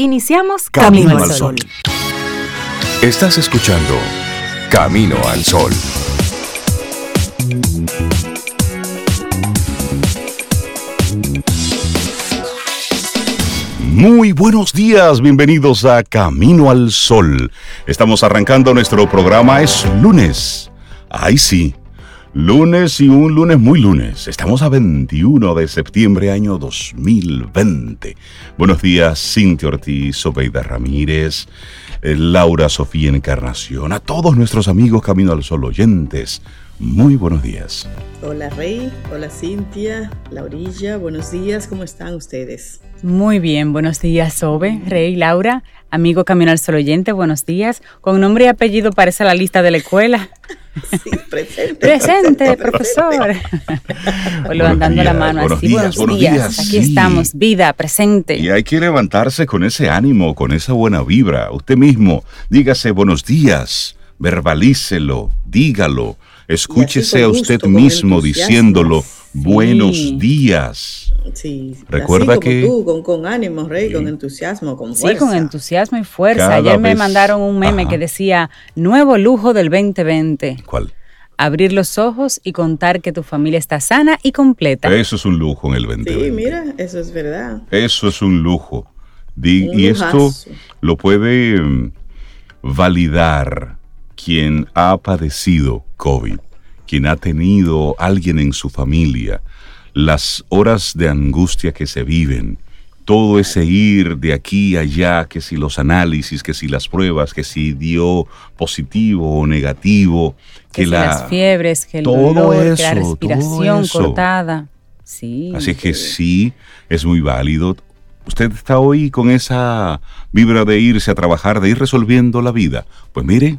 Iniciamos Camino, al Sol. Estás escuchando Camino al Sol. Muy buenos días, bienvenidos a Camino al Sol. Estamos arrancando nuestro programa, es lunes. Ay sí, lunes y un lunes muy lunes. Estamos a 21 de septiembre año 2020. Buenos días, Cintia Ortiz, Obeida Ramírez, eh, Laura Sofía Encarnación, a todos nuestros amigos Camino al Sol oyentes. Muy buenos días. Hola Rey, hola Cintia, Laurilla, buenos días, ¿cómo están ustedes? Muy bien, buenos días Sobe, Rey, Laura, amigo Camino al Sol oyente, buenos días. Con nombre y apellido parece la lista de la escuela. Sí, presente. presente, profesor. O levantando la mano buenos así, días, buenos, buenos días. días, Aquí sí. estamos, vida, presente. Y hay que levantarse con ese ánimo, con esa buena vibra. Usted mismo, dígase buenos días, verbalícelo, dígalo, escúchese a usted mismo diciéndolo, buenos Sí. días. Sí, Recuerda así como que- tú, con, con ánimo, Rey, Sí. con entusiasmo, con Sí, fuerza. con entusiasmo y fuerza. Cada Ayer me vez- mandaron un meme Ajá. que decía, nuevo lujo del 2020. ¿Cuál? Abrir los ojos y contar que tu familia está sana y completa. Eso es un lujo en el 2020. Sí, mira, eso es verdad. Eso es un lujo. Di- Un y esto lo puede mm, validar quien ha padecido COVID, quien ha tenido alguien en su familia, las horas de angustia que se viven, todo ese ir de aquí a allá, que si los análisis, que si las pruebas, que si dio positivo o negativo, que, que si la... las fiebres, que el todo dolor, que la todo respiración cortada. Sí. Así que sí, es muy válido. Usted está hoy con esa vibra de irse a trabajar, de ir resolviendo la vida. Pues mire,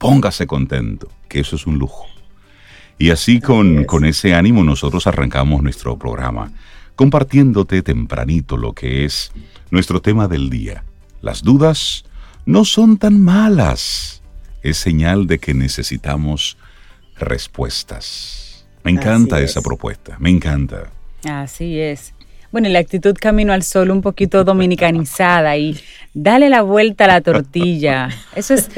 póngase contento, que eso es un lujo. Y así con, con ese ánimo nosotros arrancamos nuestro programa, compartiéndote tempranito lo que es nuestro tema del día. Las dudas no son tan malas. Es señal de que necesitamos respuestas. Me encanta esa es. propuesta, me encanta. Así es. Bueno, y la actitud camino al sol un poquito dominicanizada y dale la vuelta a la tortilla. Eso es,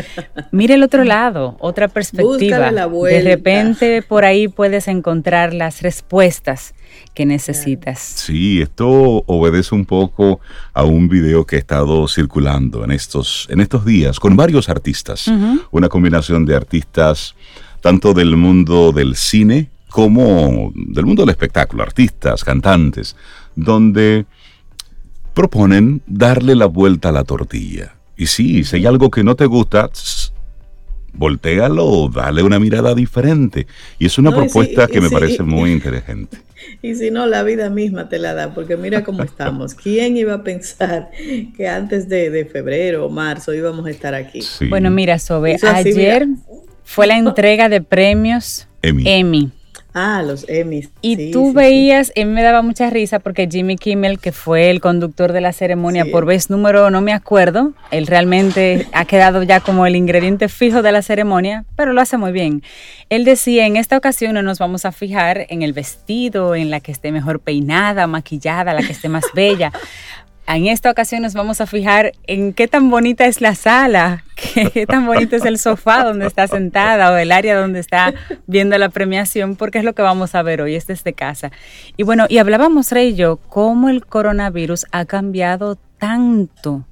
mire el otro lado, otra perspectiva. La De repente por ahí puedes encontrar las respuestas que necesitas. Sí, esto obedece un poco a un video que ha estado circulando en estos, en estos días con varios artistas. Una combinación de artistas tanto del mundo del cine como del mundo del espectáculo, artistas, cantantes, donde proponen darle la vuelta a la tortilla. Y sí, si hay algo que no te gusta, tss, voltéalo, dale una mirada diferente. Y es una No, y sí, propuesta y que me parece muy inteligente. Y si no, la vida misma te la da, porque mira cómo estamos. ¿Quién iba a pensar que antes de, de febrero o marzo íbamos a estar aquí? Sí. Bueno, mira, Sobe, así, ayer mira. fue la entrega de premios Emmy. Emmy. Ah, los Emmys. Y Sí, tú sí, sí. veías, y me daba mucha risa porque Jimmy Kimmel, que fue el conductor de la ceremonia por vez número, no me acuerdo, él realmente ha quedado ya como el ingrediente fijo de la ceremonia, pero lo hace muy bien. Él decía, en esta ocasión no nos vamos a fijar en el vestido, en la que esté mejor peinada, maquillada, la que esté más bella. En esta ocasión nos vamos a fijar en qué tan bonita es la sala, qué tan bonito es el sofá donde está sentada o el área donde está viendo la premiación, porque es lo que vamos a ver hoy, es desde casa. Y bueno, y hablábamos, Rey y yo, cómo el coronavirus ha cambiado tanto,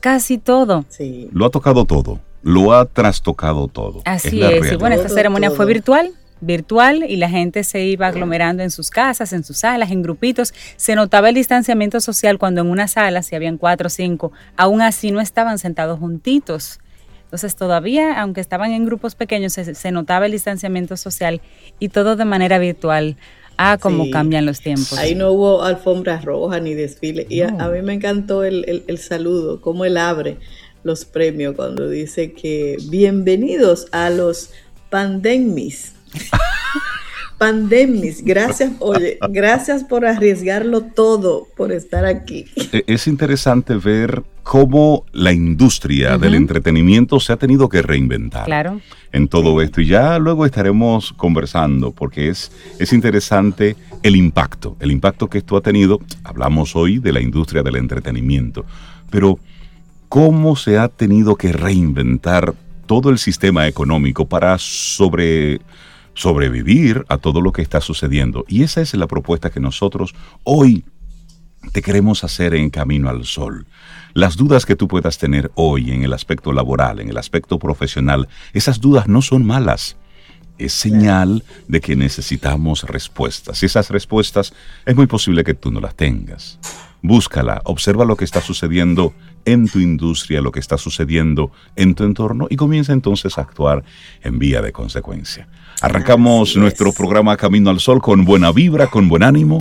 casi todo. Sí. Lo ha tocado todo, lo ha trastocado todo. Así es. Y bueno, esta Todo, ceremonia fue virtual, virtual, y la gente se iba aglomerando en sus casas, en sus salas, en grupitos. Se notaba el distanciamiento social cuando en una sala, si habían cuatro o cinco, aún así no estaban sentados juntitos. Entonces todavía, aunque estaban en grupos pequeños, se, se notaba el distanciamiento social y todo de manera virtual. Ah, cómo Sí. cambian los tiempos. Ahí no hubo alfombras rojas ni desfile. Y a, No. a mí me encantó el, el- el saludo, cómo él abre los premios cuando dice que bienvenidos a los pandemis. pandemis, gracias, oye, gracias por arriesgarlo todo, por estar aquí. E- Es interesante ver cómo la industria del entretenimiento se ha tenido que reinventar Claro. en todo esto. Y ya luego estaremos conversando porque es, es interesante el impacto, el impacto que esto ha tenido. Hablamos hoy de la industria del entretenimiento, pero cómo se ha tenido que reinventar todo el sistema económico para sobre, sobrevivir a todo lo que está sucediendo. Y esa es la propuesta que nosotros hoy te queremos hacer en Camino al Sol. Las dudas que tú puedas tener hoy en el aspecto laboral, en el aspecto profesional, esas dudas no son malas. Es señal de que necesitamos respuestas. Y esas respuestas es muy posible que tú no las tengas. Búscala, observa lo que está sucediendo en tu industria, lo que está sucediendo en tu entorno y comienza entonces a actuar en vía de consecuencia. Arrancamos nuestro programa Camino al Sol con buena vibra, con buen ánimo.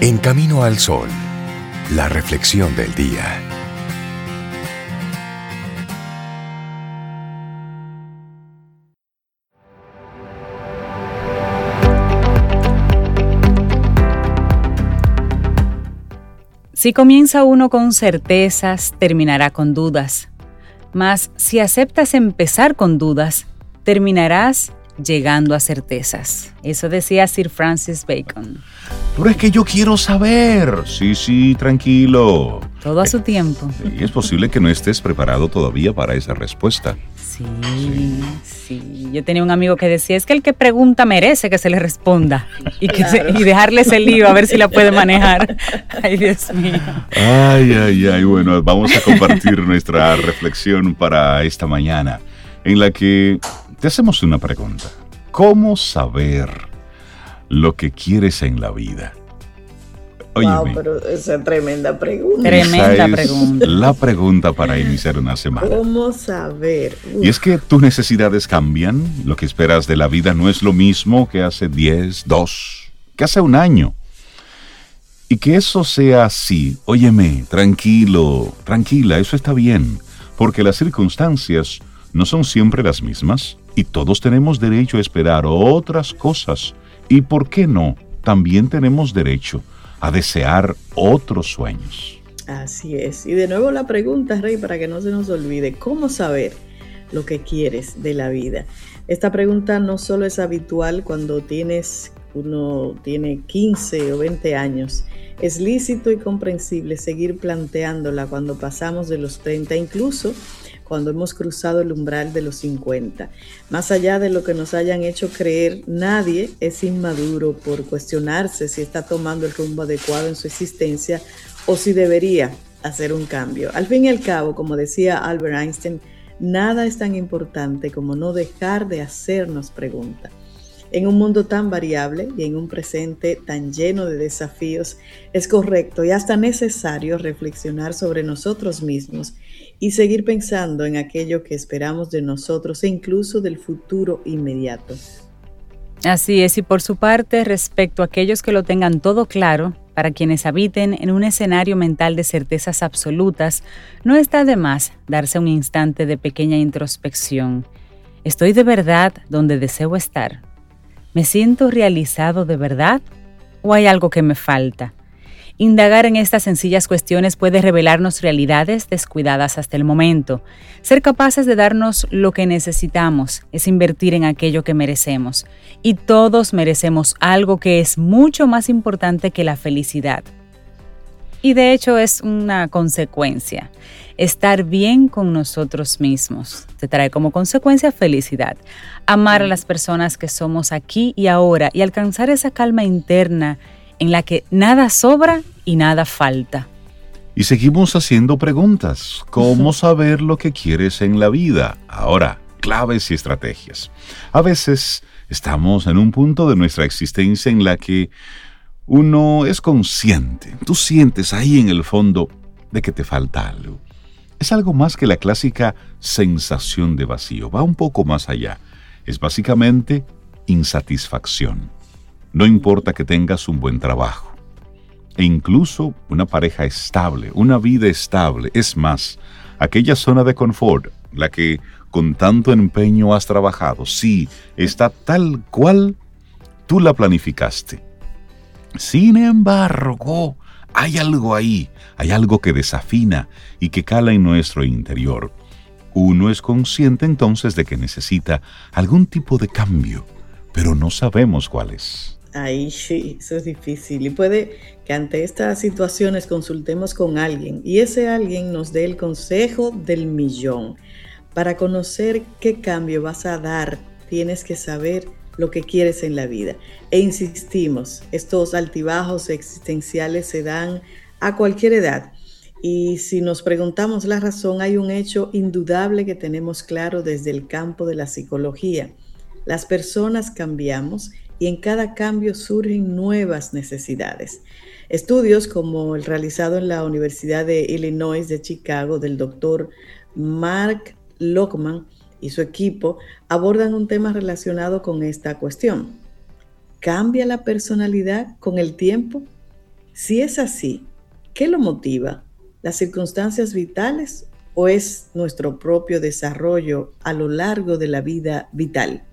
En Camino al Sol, la reflexión del día. Si comienza uno con certezas, terminará con dudas. Mas si aceptas empezar con dudas, terminarás llegando a certezas. Eso decía Sir Francis Bacon. Pero es que yo quiero saber. Sí, sí, tranquilo. Todo a su tiempo. Y es posible que no estés preparado todavía para esa respuesta. Sí, sí, Yo tenía un amigo que decía, es que el que pregunta merece que se le responda y, que y dejarle ese lío a ver si la puede manejar. Ay, Dios mío. Ay, ay, ay. Bueno, vamos a compartir nuestra reflexión para esta mañana en la que te hacemos una pregunta. ¿Cómo saber lo que quieres en la vida? wow, pero esa es tremenda pregunta. Tremenda pregunta. La pregunta para iniciar una semana. ¿Cómo saber? Y es que tus necesidades cambian, lo que esperas de la vida no es lo mismo que hace 10, 2, que hace un año. Y que eso sea así, óyeme, tranquilo, tranquila, eso está bien, porque las circunstancias no son siempre las mismas y todos tenemos derecho a esperar otras cosas. ¿Y por qué no? También tenemos derecho a desear otros sueños. Así es. Y de nuevo la pregunta, Rey, para que no se nos olvide, ¿cómo saber lo que quieres de la vida? Esta pregunta no solo es habitual cuando tienes uno tiene 15 o 20 años. Es lícito y comprensible seguir planteándola cuando pasamos de los 30, incluso cuando hemos cruzado el umbral de los 50. Más allá de lo que nos hayan hecho creer, nadie es inmaduro por cuestionarse si está tomando el rumbo adecuado en su existencia o si debería hacer un cambio. Al fin y al cabo, como decía Albert Einstein, nada es tan importante como no dejar de hacernos preguntas. En un mundo tan variable y en un presente tan lleno de desafíos, es correcto y hasta necesario reflexionar sobre nosotros mismos y seguir pensando en aquello que esperamos de nosotros e incluso del futuro inmediato. Así es, y por su parte, respecto a aquellos que lo tengan todo claro, para quienes habiten en un escenario mental de certezas absolutas, no está de más darse un instante de pequeña introspección. ¿Estoy de verdad donde deseo estar? ¿Me siento realizado de verdad? ¿O hay algo que me falta? Indagar en estas sencillas cuestiones puede revelarnos realidades descuidadas hasta el momento. Ser capaces de darnos lo que necesitamos es invertir en aquello que merecemos. Y todos merecemos algo que es mucho más importante que la felicidad. Y de hecho es una consecuencia. Estar bien con nosotros mismos te trae como consecuencia felicidad. Amar a las personas que somos aquí y ahora y alcanzar esa calma interna en la que nada sobra y nada falta. Y seguimos haciendo preguntas. ¿Cómo saber lo que quieres en la vida? Ahora, claves y estrategias. A veces estamos en un punto de nuestra existencia en la que uno es consciente, tú sientes ahí en el fondo de que te falta algo. Es algo más que la clásica sensación de vacío, va un poco más allá. Es básicamente insatisfacción. No importa que tengas un buen trabajo e incluso una pareja estable, una vida estable. Es más, aquella zona de confort, la que con tanto empeño has trabajado, sí, está tal cual tú la planificaste. Sin embargo, hay algo ahí, hay algo que desafina y que cala en nuestro interior. Uno es consciente entonces de que necesita algún tipo de cambio, pero no sabemos cuál es. Ahí sí, eso es difícil. Y puede que ante estas situaciones consultemos con alguien y ese alguien nos dé el consejo del millón. Para conocer qué cambio vas a dar, tienes que saber lo que quieres en la vida. E insistimos, estos altibajos existenciales se dan a cualquier edad. Y si nos preguntamos la razón, hay un hecho indudable que tenemos claro desde el campo de la psicología. Las personas cambiamos y en cada cambio surgen nuevas necesidades. Estudios como el realizado en la Universidad de Illinois de Chicago del doctor Mark Lockman y su equipo abordan un tema relacionado con esta cuestión. ¿Cambia la personalidad con el tiempo? Si es así, ¿qué lo motiva? ¿Las circunstancias vitales o es nuestro propio desarrollo a lo largo de la vida vital?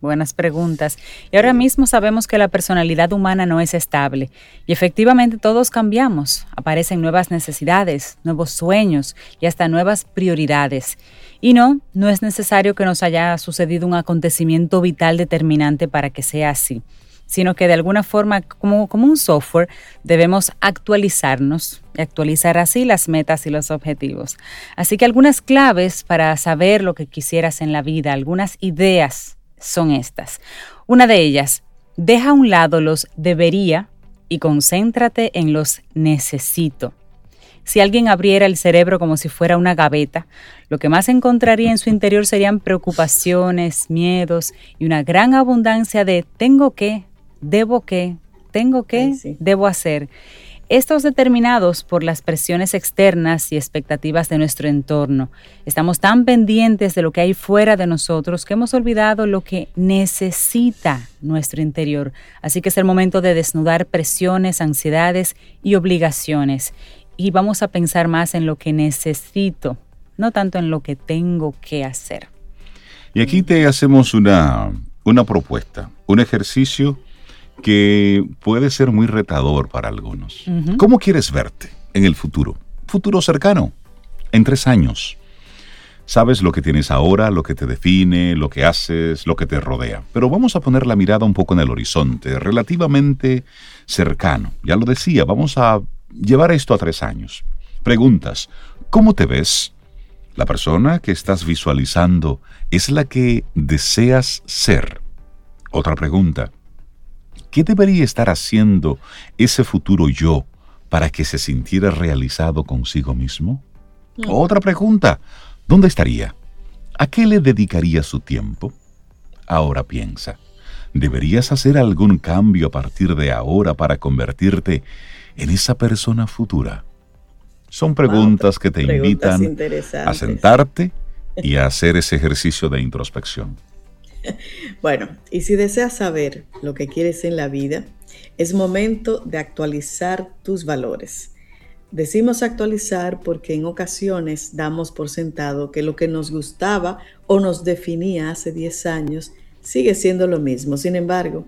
Buenas preguntas. Y ahora mismo sabemos que la personalidad humana no es estable y efectivamente todos cambiamos. Aparecen nuevas necesidades, nuevos sueños y hasta nuevas prioridades. Y no, no es necesario que nos haya sucedido un acontecimiento vital determinante para que sea así, sino que de alguna forma, como, como un software, debemos actualizarnos y actualizar así las metas y los objetivos. Así que algunas claves para saber lo que quisieras en la vida, algunas ideas son estas. Una de ellas, deja a un lado los debería y concéntrate en los necesito. Si alguien abriera el cerebro como si fuera una gaveta, lo que más encontraría en su interior serían preocupaciones, miedos y una gran abundancia de tengo que, debo que, tengo que, debo hacer. Estos determinados por las presiones externas y expectativas de nuestro entorno. Estamos tan pendientes de lo que hay fuera de nosotros que hemos olvidado lo que necesita nuestro interior. Así que es el momento de desnudar presiones, ansiedades y obligaciones. Y vamos a pensar más en lo que necesito, no tanto en lo que tengo que hacer. Y aquí te hacemos una, una propuesta, un ejercicio que puede ser muy retador para algunos. ¿Cómo quieres verte en el futuro? Futuro cercano, en tres años. Sabes lo que tienes ahora, lo que te define, lo que haces, lo que te rodea. Pero vamos a poner la mirada un poco en el horizonte, relativamente cercano. Ya lo decía, vamos a llevar esto a tres años. Preguntas, ¿cómo te ves? ¿La persona que estás visualizando es la que deseas ser? Otra pregunta, ¿Qué debería estar haciendo ese futuro yo para que se sintiera realizado consigo mismo? Mm. Otra pregunta, ¿dónde estaría? ¿A qué le dedicaría su tiempo? Ahora piensa, ¿deberías hacer algún cambio a partir de ahora para convertirte en esa persona futura? Son preguntas que te invitan a sentarte y a hacer ese ejercicio de introspección. Bueno, y si deseas saber lo que quieres en la vida, es momento de actualizar tus valores. Decimos actualizar porque en ocasiones damos por sentado que lo que nos gustaba o nos definía hace 10 años sigue siendo lo mismo. Sin embargo,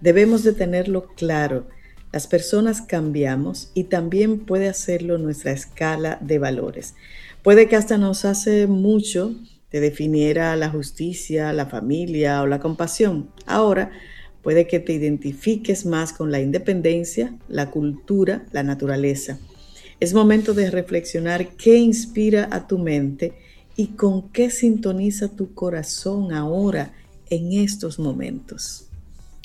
debemos de tenerlo claro. Las personas cambiamos y también puede hacerlo nuestra escala de valores. Puede que hasta nos hace mucho te definiera la justicia, la familia o la compasión. Ahora puede que te identifiques más con la independencia, la cultura, la naturaleza. Es momento de reflexionar qué inspira a tu mente y con qué sintoniza tu corazón ahora en estos momentos.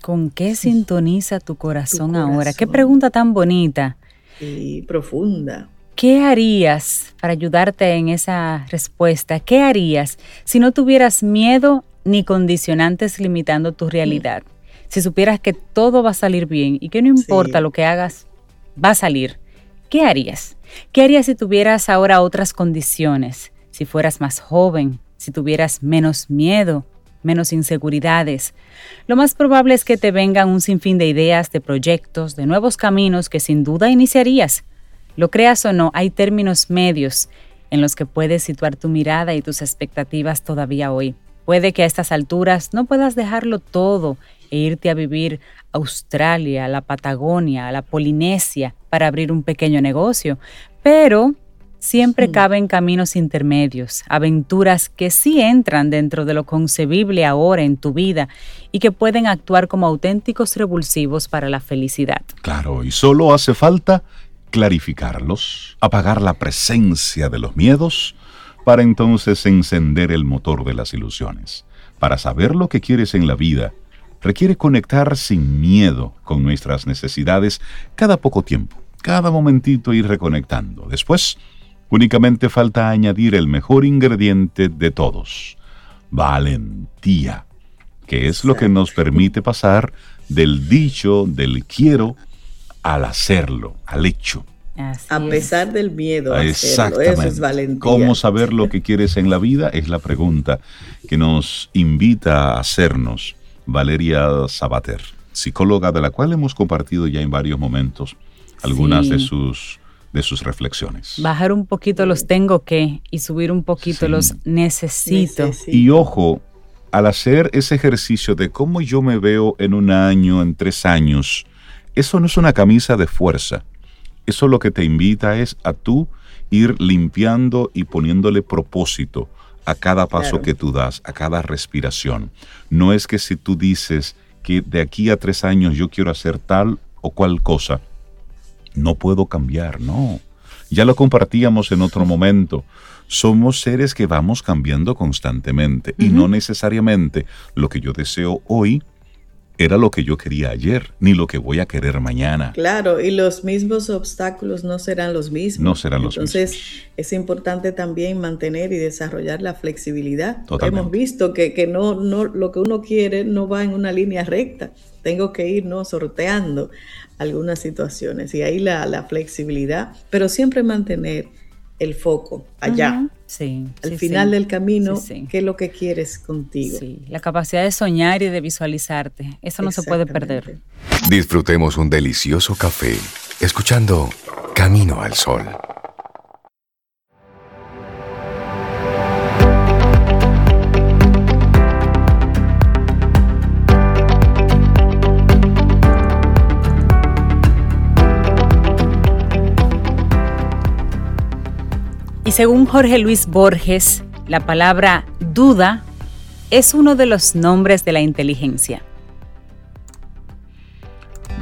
¿Con qué sintoniza tu corazón, ahora? Qué pregunta tan bonita. Y profunda. ¿Qué harías para ayudarte en esa respuesta? ¿Qué harías si no tuvieras miedo ni condicionantes limitando tu realidad? Si supieras que todo va a salir bien y que no importa lo que hagas, va a salir. ¿Qué harías? ¿Qué harías si tuvieras ahora otras condiciones? Si fueras más joven, si tuvieras menos miedo, menos inseguridades. Lo más probable es que te vengan un sinfín de ideas, de proyectos, de nuevos caminos que sin duda iniciarías lo creas o no, hay términos medios en los que puedes situar tu mirada y tus expectativas todavía hoy. Puede que a estas alturas no puedas dejarlo todo e irte a vivir a Australia, a la Patagonia, a la Polinesia para abrir un pequeño negocio, pero Siempre caben caminos intermedios, aventuras que sí entran dentro de lo concebible ahora en tu vida y que pueden actuar como auténticos revulsivos para la felicidad. Claro, y solo hace falta clarificarlos, apagar la presencia de los miedos, para entonces encender el motor de las ilusiones. Para saber lo que quieres en la vida, requiere conectar sin miedo con nuestras necesidades cada poco tiempo, cada momentito ir reconectando. Después, únicamente falta añadir el mejor ingrediente de todos, valentía, que es lo que nos permite pasar del dicho, del quiero, al hacerlo, al hecho. a pesar del miedo. A Exactamente. Eso es valentía. ¿Cómo saber lo que quieres en la vida? Es la pregunta que nos invita a hacernos Valeria Sabater, psicóloga de la cual hemos compartido ya en varios momentos algunas de sus de sus reflexiones. Bajar un poquito los tengo que y subir un poquito los necesito. Y ojo, al hacer ese ejercicio de cómo yo me veo en un año, en tres años, eso no es una camisa de fuerza. Eso lo que te invita es a tú ir limpiando y poniéndole propósito a cada paso que tú das, a cada respiración. No es que si tú dices que de aquí a tres años yo quiero hacer tal o cual cosa, no puedo cambiar, no. Ya lo compartíamos en otro momento. Somos seres que vamos cambiando constantemente y no necesariamente lo que yo deseo hoy era lo que yo quería ayer, ni lo que voy a querer mañana. Claro, y los mismos obstáculos no serán los mismos. No serán los mismos. Entonces, es importante también mantener y desarrollar la flexibilidad. Hemos visto que, que, no, no, lo que uno quiere no va en una línea recta. Tengo que ir ¿no? sorteando algunas situaciones y ahí la, la flexibilidad, pero siempre mantener el foco allá. Sí, al final del camino, ¿qué es lo que quieres contigo? Sí, la capacidad de soñar y de visualizarte, eso no se puede perder. Disfrutemos un delicioso café escuchando Camino al Sol. Y según Jorge Luis Borges, la palabra duda es uno de los nombres de la inteligencia.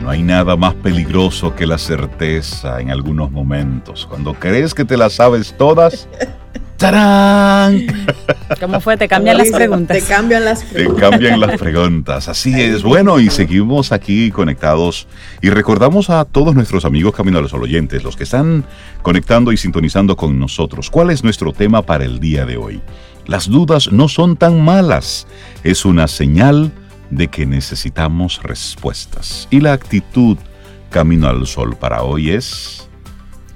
No hay nada más peligroso que la certeza en algunos momentos. Cuando crees que te las sabes todas, ¡Tarán! ¿Cómo fue? Te cambian las preguntas. Te cambian las preguntas. Te cambian las preguntas. Así es. Bueno, y seguimos aquí conectados. Y recordamos a todos nuestros amigos Camino a los oyentes, los que están conectando y sintonizando con nosotros. ¿Cuál es nuestro tema para el día de hoy? Las dudas no son tan malas. Es una señal de que necesitamos respuestas. Y la actitud Camino al Sol para hoy es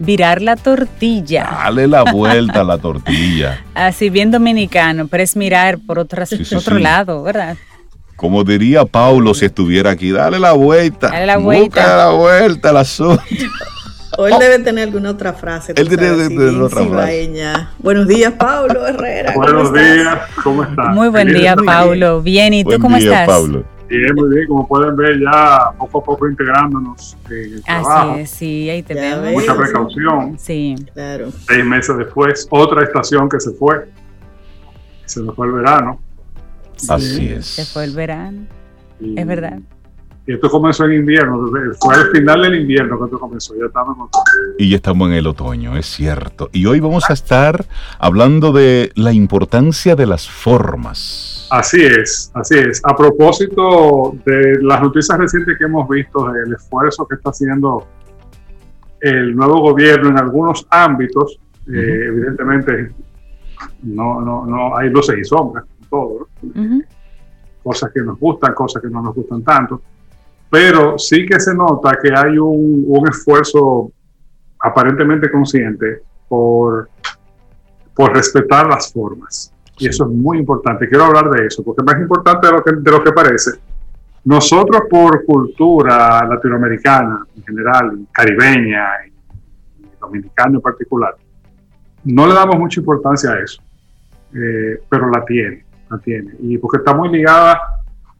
virar la tortilla. Dale la vuelta a la tortilla. Así bien dominicano, pero es mirar por otro lado, ¿verdad? Como diría Paulo si estuviera aquí, dale la vuelta. Dale la vuelta. Busca la vuelta al asunto. O él debe tener alguna otra frase. Él debe tener otra frase. Buenos días, Paulo Herrera. Buenos días, ¿cómo estás? Muy buen día, Paulo. Bien, ¿y tú cómo estás? Paulo. Bien, muy bien, como pueden ver, ya poco a poco integrándonos en el trabajo. Así es, sí, ahí te veo. Mucha precaución. Sí. Claro. Seis meses después, otra estación que se fue. Se nos fue el verano. Así es. Se fue el verano. es verdad. Y esto comenzó en invierno, fue al final del invierno que esto comenzó, ya estamos en otoño. Y ya estamos en el otoño, es cierto. Y hoy vamos a estar hablando de la importancia de las formas. Así es, así es. A propósito de las noticias recientes que hemos visto del esfuerzo que está haciendo el nuevo gobierno en algunos ámbitos, eh, evidentemente no, no, no hay luces y sombras, todo, cosas que nos gustan, cosas que no nos gustan tanto pero sí que se nota que hay un, un esfuerzo aparentemente consciente por, por respetar las formas. Y eso es muy importante. Quiero hablar de eso, porque más importante de lo que, de lo que parece, nosotros por cultura latinoamericana en general, caribeña y dominicana en particular, no le damos mucha importancia a eso, eh, pero la tiene, la tiene. Y porque está muy ligada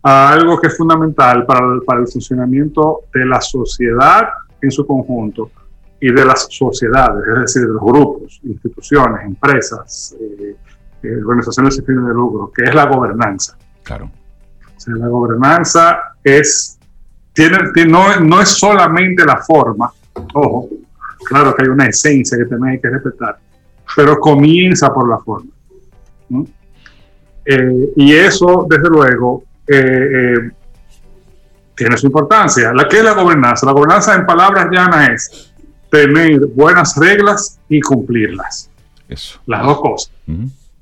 a algo que es fundamental para el, para el funcionamiento de la sociedad en su conjunto y de las sociedades, es decir, de los grupos, instituciones, empresas, eh, organizaciones sin fines de lucro, que es la gobernanza. Claro. O sea, la gobernanza es, tiene, no, no es solamente la forma, ojo, claro que hay una esencia que también hay que respetar, pero comienza por la forma. Eh, y eso, desde luego, tiene su importancia. ¿La, ¿Qué es la gobernanza? La gobernanza en palabras llanas es tener buenas reglas y cumplirlas. Eso. Las dos cosas.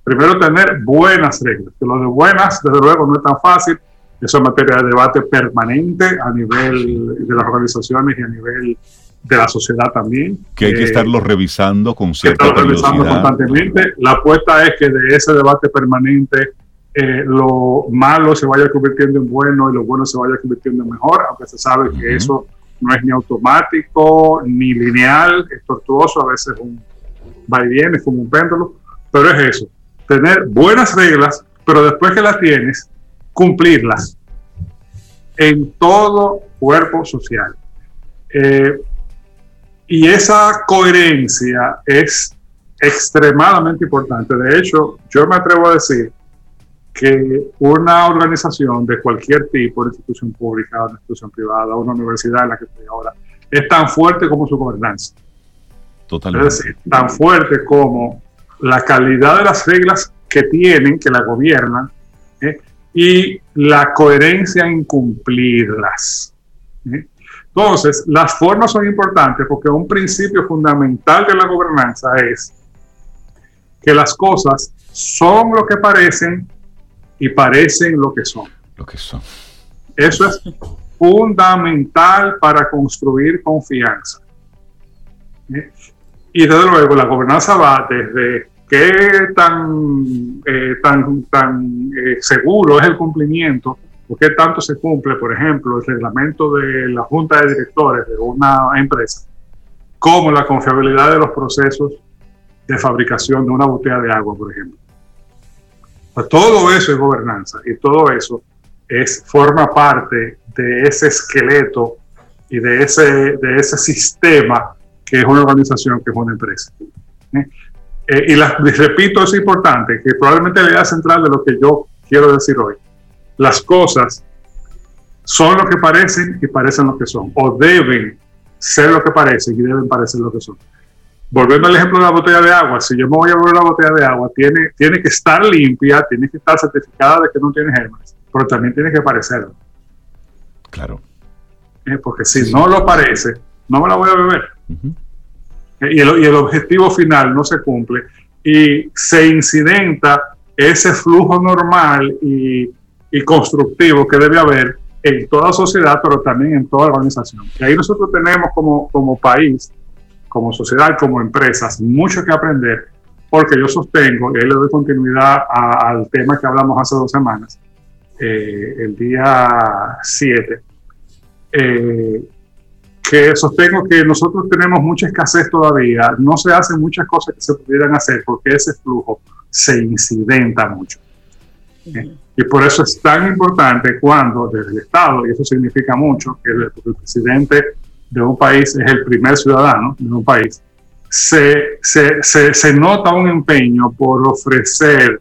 Primero, tener buenas reglas. Que lo de buenas, desde luego, no es tan fácil. Eso es materia de debate permanente a nivel de las organizaciones y a nivel de la sociedad también. Que hay que eh, estarlo revisando con cierta que revisando constantemente. La apuesta es que de ese debate permanente eh, lo malo se vaya convirtiendo en bueno y lo bueno se vaya convirtiendo en mejor, aunque se sabe que eso no es ni automático, ni lineal, es tortuoso, a veces un va y viene, es como un péndulo, pero es eso, tener buenas reglas, pero después que las tienes, cumplirlas en todo cuerpo social. Eh, y esa coherencia es extremadamente importante. De hecho, yo me atrevo a decir que una organización de cualquier tipo, una institución pública, una institución privada, una universidad en la que estoy ahora, es tan fuerte como su gobernanza. Totalmente. Es decir, tan fuerte como la calidad de las reglas que tienen, que la gobiernan, ¿eh? y la coherencia en cumplirlas. ¿eh? Entonces, las formas son importantes porque un principio fundamental de la gobernanza es que las cosas son lo que parecen y parecen lo que son. Lo que son. Eso es fundamental para construir confianza. ¿Eh? Y desde luego la gobernanza va desde qué tan, eh, tan, tan eh, seguro es el cumplimiento o qué tanto se cumple, por ejemplo, el reglamento de la junta de directores de una empresa, como la confiabilidad de los procesos de fabricación de una botella de agua, por ejemplo. Pues todo eso es gobernanza y todo eso es, forma parte de ese esqueleto y de ese, de ese sistema que es una organización, que es una empresa. ¿eh? Eh, y, la, repito, es importante, que probablemente la idea central de lo que yo quiero decir hoy, las cosas son lo que parecen y parecen lo que son, o deben ser lo que parecen y deben parecer lo que son volviendo al ejemplo de la botella de agua, si yo me voy a beber una botella de agua, tiene, tiene que estar limpia, tiene que estar certificada de que no tiene germes, pero también tiene que parecerlo. Claro. Eh, porque si no lo parece, no me la voy a beber. Eh, y, el, y el objetivo final no se cumple y se incidenta ese flujo normal y, y constructivo que debe haber en toda sociedad, pero también en toda organización. Y ahí nosotros tenemos como, como país como sociedad, como empresas, mucho que aprender, porque yo sostengo, y ahí le doy continuidad al tema que hablamos hace dos semanas, eh, el día 7, eh, que sostengo que nosotros tenemos mucha escasez todavía, no se hacen muchas cosas que se pudieran hacer porque ese flujo se incidenta mucho. Eh, y por eso es tan importante cuando desde el Estado, y eso significa mucho, que el, el presidente de un país es el primer ciudadano de un país, se, se, se, nota un empeño por ofrecer,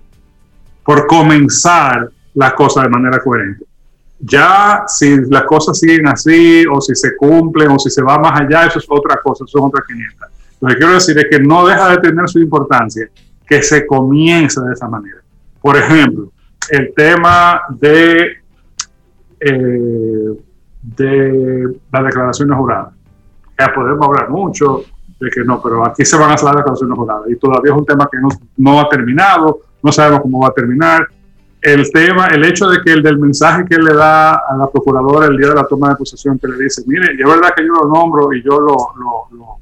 por comenzar las cosas de manera coherente. Ya si las cosas siguen así, o si se cumplen, o si se va más allá, eso es otra cosa, eso es otra 500. Lo que quiero decir es que no deja de tener su importancia que se comience de esa manera. Por ejemplo, el tema de eh, de las declaraciones juradas. Ya podemos hablar mucho de que no, pero aquí se van a hacer las declaraciones juradas y todavía es un tema que no, no ha terminado, no sabemos cómo va a terminar. El tema, el hecho de que el del mensaje que le da a la procuradora el día de la toma de posesión, que le dice, mire, es verdad que yo lo nombro y yo lo, lo,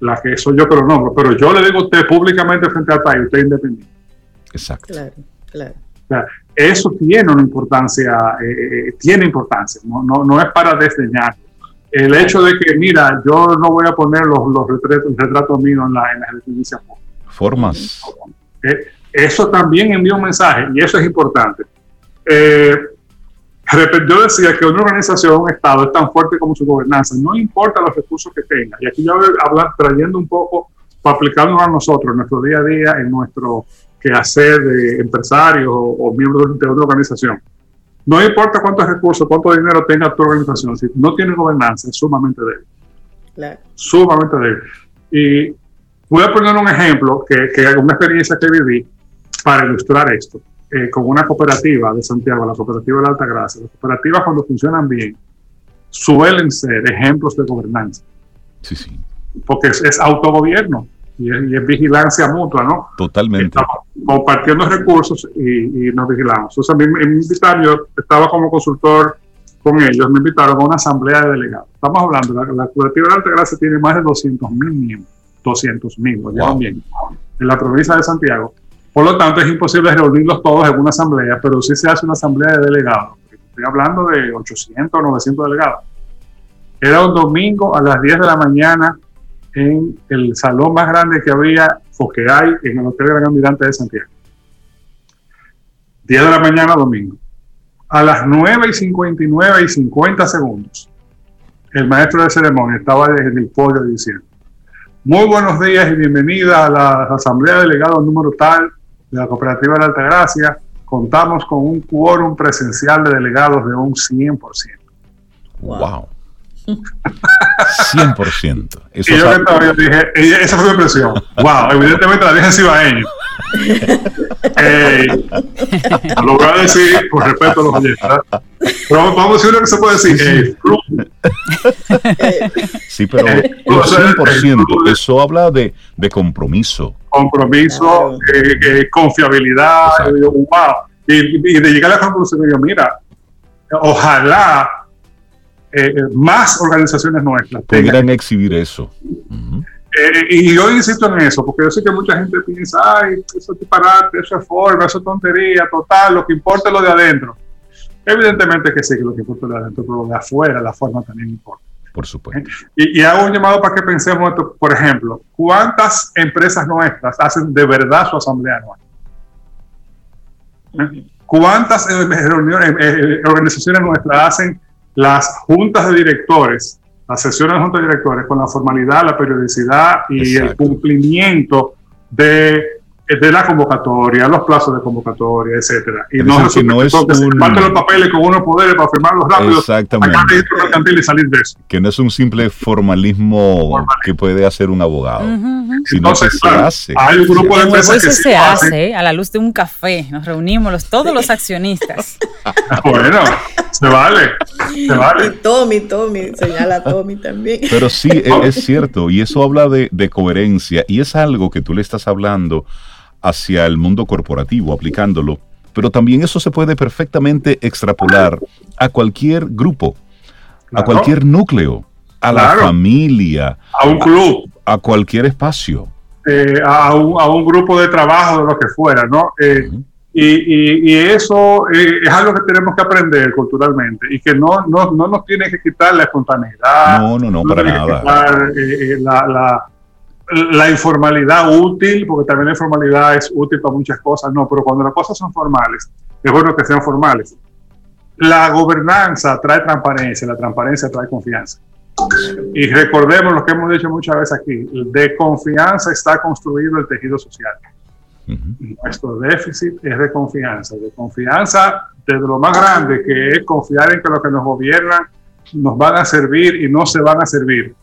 la que soy yo que lo nombro, pero yo le digo a usted públicamente frente al país, usted es independiente. Exacto. Claro, claro eso tiene una importancia, eh, eh, tiene importancia, no, no, no, es para desdeñar. El hecho de que, mira, yo no voy a poner los, los retratos, míos en, la, en las Formas. Eh, eso también envía un mensaje y eso es importante. yo decía que una organización, un Estado, es tan fuerte como su gobernanza, no importa los recursos que tenga. Y aquí ya voy a hablar, trayendo un poco, para aplicarnos a nosotros, en nuestro día a día, en nuestro quehacer de empresarios o, miembros de una organización. No importa cuántos recursos, cuánto dinero tenga tu organización, si no tiene gobernanza, es sumamente débil. Sumamente débil. Y voy a poner un ejemplo, que, que es una experiencia que viví para ilustrar esto. Eh, con una cooperativa de Santiago, la cooperativa de la Alta Gracia. Las cooperativas cuando funcionan bien suelen ser ejemplos de gobernanza. Sí, sí. Porque es, autogobierno y es, vigilancia mutua, ¿no? Totalmente. Estamos compartiendo recursos y, nos vigilamos. Entonces, a mí me invitaron, yo estaba como consultor con ellos, me invitaron a una asamblea de delegados. Estamos hablando, la, la cooperativa de la Alta Gracia tiene más de 200 mil miembros, 200 mil, lo bien, en la provincia de Santiago por lo tanto, es imposible reunirlos todos en una asamblea, pero sí se hace una asamblea de delegados. Estoy hablando de 800 o 900 delegados. Era un domingo a las 10 de la mañana en el salón más grande que había o que hay en el Hotel Gran Almirante de Santiago. 10 de la mañana domingo. A las 9 y 59 y 50 segundos, el maestro de ceremonia estaba en el podio diciendo, muy buenos días y bienvenida a la Asamblea de Delegados número tal de la Cooperativa de la Altagracia, contamos con un quórum presencial de delegados de un 100%. ¡Wow! 100%. Eso y yo, yo dije, esa fue mi impresión. Wow, evidentemente la dije cibaeño. eh, lo voy a decir por respeto a los oyentes. Pero vamos a decir lo que se puede decir. Eh, sí, pero 100%, eso habla de, de compromiso. Compromiso, eh, eh, confiabilidad, wow. Y, y, de llegar a la conclusión, yo, mira, ojalá eh, más organizaciones nuestras tengan exhibir eso. Eh, y yo insisto en eso, porque yo sé que mucha gente piensa, ay, eso es disparate, eso es forma, eso es tontería, total, lo que importa es lo de adentro. Evidentemente que sí, que lo que importa es lo de adentro, pero lo de afuera, la forma también importa. Por supuesto. Y, hago un llamado para que pensemos esto, por ejemplo, ¿cuántas empresas nuestras hacen de verdad su asamblea anual? ¿Eh? ¿Cuántas reuniones, organizaciones nuestras hacen las juntas de directores, las sesiones de juntas de directores con la formalidad, la periodicidad y el cumplimiento de, de, la convocatoria, los plazos de convocatoria, etcétera. Y no, que no es un... los papeles con unos poderes para firmarlos rápido, Exactamente. y salir de eso. Que no es un simple formalismo, que puede hacer un abogado. Sino que se hace. Hay un grupo de empresas que se hace a la luz de un café. Nos reunimos los, todos los accionistas. bueno, se vale, se vale. Y Tommy, Tommy, señala a Tommy también. Pero sí, e, es, cierto, y eso habla de, coherencia, y es algo que tú le estás hablando hacia el mundo corporativo, aplicándolo, pero también eso se puede perfectamente extrapolar a cualquier grupo, a cualquier núcleo, a la familia, a un club, a, cualquier espacio. Eh, a, un, grupo de trabajo, de lo que fuera, ¿no? Eh, y, y, eso eh, es algo que tenemos que aprender culturalmente y que no, no, no nos tiene que quitar la espontaneidad. No, no, no, para nada. La, la, la, informalidad útil, porque también la informalidad es útil para muchas cosas, no, pero cuando las cosas son formales, es bueno que sean formales. La gobernanza trae transparencia, la transparencia trae confianza. Y recordemos lo que hemos dicho muchas veces aquí, de confianza está construido el tejido social. Nuestro déficit es de confianza, de confianza desde lo más grande, que es confiar en que los que nos gobiernan nos van a servir y no se van a servir,